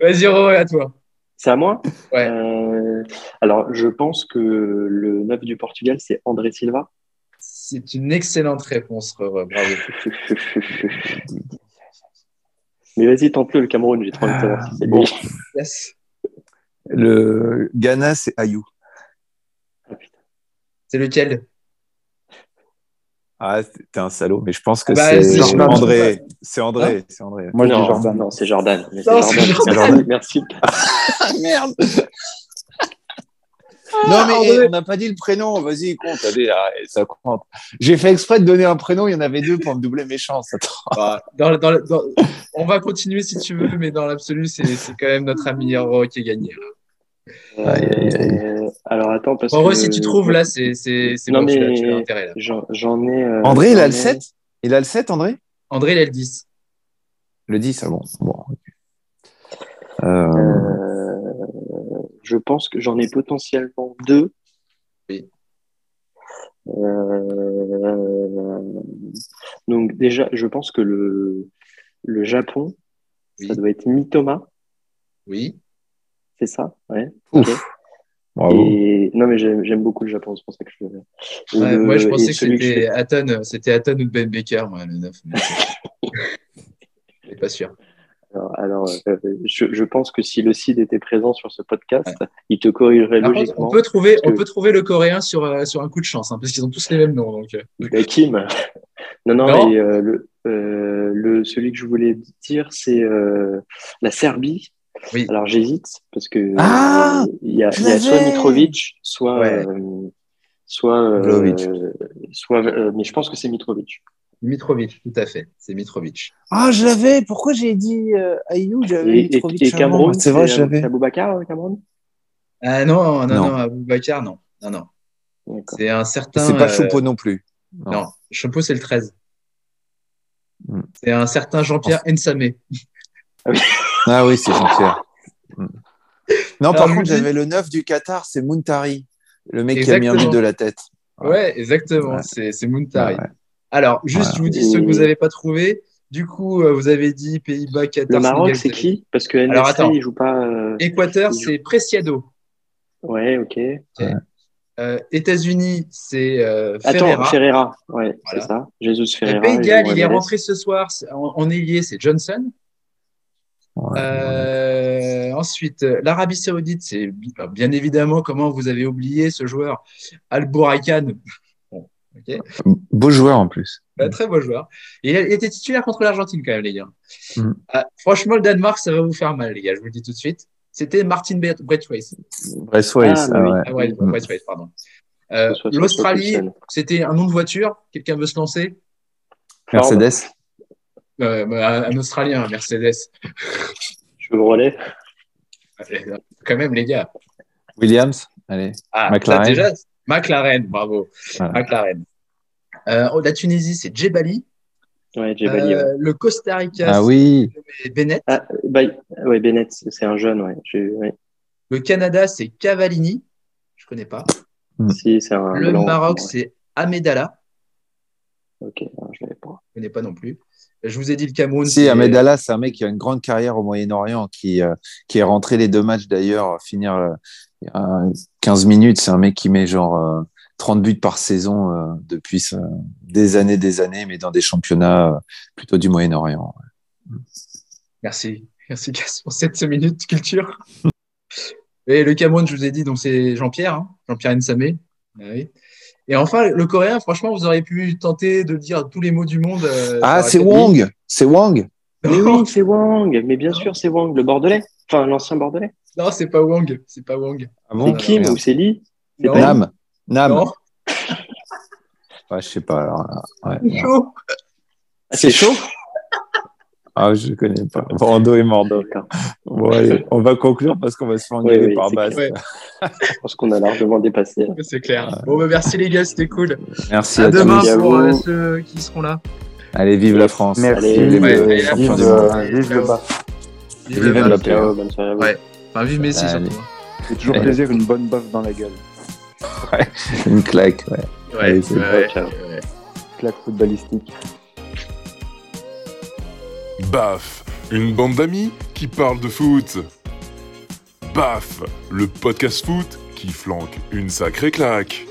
Vas-y, Rory, à toi. C'est à moi Ouais. Euh, alors, je pense que le 9 du Portugal, c'est André Silva. C'est une excellente réponse, Rory. Bravo. Mais vas-y, tente-le, le Cameroun, j'ai trop envie de savoir si c'est bon. Yes. Le Ghana, c'est Ayou. Ah, putain. C'est lequel? Ah, t'es un salaud, mais je pense que Bah, c'est. André. C'est André. C'est André. Moi, je dis non, Jordan. non, c'est Jordan. Mais Non, c'est c'est Jordan. Jordan. Merci. Ah merde Non, mais André. eh, on n'a pas dit le prénom. Vas-y, compte. Allez, arrête, ça compte. J'ai fait exprès de donner un prénom. Il y en avait deux pour me doubler mes chances. Attends. Dans, dans- dans- On va continuer si tu veux, mais dans l'absolu, c'est quand même notre ami Rory qui a gagné. Aïe. Euh, alors, attends, parce Rory, que. si tu trouves là, c'est c'est- c'est Non, bon, tu mais- tu l'as intérêt. J'en ai. euh, André, il a le ai- 7 Il a le 7, André? André, il a le 10. Le 10, ah bon. bon. Euh, Euh, je pense que j'en ai potentiellement deux. Oui. Euh, donc déjà, je pense que le, le Japon, Oui. ça doit être Mitoma, Oui. c'est ça Ouais. ouf. Bravo. Et non, mais j'aime beaucoup le Japon, c'est pour ça que je le. Ouais, moi, je pensais que c'était Hatton, c'était Hatton ou Ben Baker, moi, le 9. mais pas sûr. Alors, alors, euh, je, je pense que si le CID était présent sur ce podcast, il te corrigerait contre, logiquement. on peut trouver, on peut trouver le coréen sur, euh, sur un coup de chance, hein, parce qu'ils ont tous les mêmes noms. Donc, euh. Euh, Kim. Non, non, Non. et, euh, le, euh, le, celui que je voulais dire, c'est euh, la Serbie. Oui. Alors j'hésite parce que Ah, euh, il y a, y soit. Mitrovic, soit, Ouais. euh, soit, euh, soit, euh, mais je pense que c'est Mitrovic. Mitrovic, tout à fait. C'est Mitrovic. Ah, je l'avais. Pourquoi j'ai dit euh, Ayou J'avais et, Mitrovic et. Cameroun, C'est vrai, l'avais. c'est Aboubacar, euh, Cameroun? Ah non, non, non, Non. Aboubacar, non. Non, non. D'accord. C'est un certain. C'est pas euh, Choupo non plus. Non. Non, Choupo, c'est le 13. Hmm. C'est un certain Jean-Pierre Nsamé. Ah oui, c'est Jean-Pierre. Mm. Non, Alors, par contre, j'avais le 9 du Qatar, c'est Muntari, le mec qui a mis un but de la tête. Ouais. Ouais, exactement. Ouais. C'est c'est Muntari. Ouais, ouais. Alors, juste, Voilà. je vous dis ceux que vous n'avez pas trouvés. Du coup, euh, vous avez dit Pays-Bas, Qatar, Le Maroc, c'est qui? Parce que Alors, NSA, attends. il joue pas. euh, Équateur, joue- c'est Preciado. Ouais, ok. Euh, États-Unis, c'est euh, Attends, Ferreira. Ferreira. Ouais, Voilà. c'est ça. Jesus Ferreira. Pays de et Galles, il est rentré ce soir c'est- en, en ailier, c'est Johnson. Ouais. Euh, ensuite, l'Arabie Saoudite, c'est bi- bien évidemment comment vous avez oublié ce joueur, Al Bourakan. Beau joueur en plus. Bah, très beau joueur. Et il a- il était titulaire contre l'Argentine quand même, les gars. Mhm. Ah, franchement, le Danemark, ça va vous faire mal, les gars. Je vous le dis tout de suite. C'était Martin Braithwaite. Braithwaite, Ah, ah, oui. ouais. Ah ouais. Braithwaite, pardon. Euh, L'Australie, c'était un nom de voiture? Quelqu'un veut se lancer? Mercedes. Euh, bah, Un Australien, Mercedes. Chevrolet. Allez, Quand même, les gars. Williams. Allez. Ah, McLaren. déjà, McLaren, bravo. Voilà. McLaren. Euh, la Tunisie, c'est Djebali. Ouais, Djebali. Euh, ouais. Le Costa Rica, Ah oui. c'est Bennett. Ah, bah, ouais, Bennett, c'est un jeune, ouais. Le Canada, c'est Cavallini. Je connais pas. Mm. Si, c'est un. Le blanc, Maroc, ouais. c'est Amedala. Ok, non, je l'avais pas. Je connais pas non plus. Je vous ai dit le Cameroun. Si, Allah, c'est un mec qui a une grande carrière au Moyen-Orient, qui, euh, qui est rentré les deux matchs d'ailleurs, finir euh, 15 minutes. C'est un mec qui met genre euh, 30 buts par saison euh, depuis des années, des années, mais dans des championnats euh, plutôt du Moyen-Orient. Merci. Merci, Cass, pour cette minute de culture. Et le Cameroun, je vous ai dit, donc c'est Jean-Pierre, hein, Jean-Pierre Nsamé. Ah oui. Et enfin, le coréen, franchement, vous auriez pu tenter de dire tous les mots du monde. euh, Ah, c'est Wang C'est Wang Mais oui, c'est Wang. Mais bien sûr, c'est Wang, le Bordelais. Enfin, l'ancien Bordelais. Non, c'est pas Wang. C'est pas Wang. Ah Non, C'est Kim merde. ou c'est Lee C'est pas Nam Nam Non, Ouais, Je sais pas. alors là, ouais. chaud. C'est chaud Ah, je connais pas. Bordeaux et Mordor. D'accord. Bon, allez, on va conclure parce qu'on va se faire Oui, engueuler oui, par c'est Bast. clair. Je pense qu'on a largement dépassé. C'est clair. Bon, bah, merci les gars, c'était cool. Merci À à, demain tous. pour euh, ceux qui seront là. Allez, vive la France. Merci. Allez, vive ouais, le allez, champion Vive, euh, monde. vive le baf. Vive Vive le bonne soirée à vous. Ouais. Enfin, vive Messi surtout. C'est toujours Allez. plaisir, une bonne baffe dans la gueule. Une claque, ouais. Ouais, Allez, c'est ouais, ciao. ouais. Claque footballistique. Baf, une bande d'amis qui parlent de foot. Baf, le podcast foot qui flanque une sacrée claque.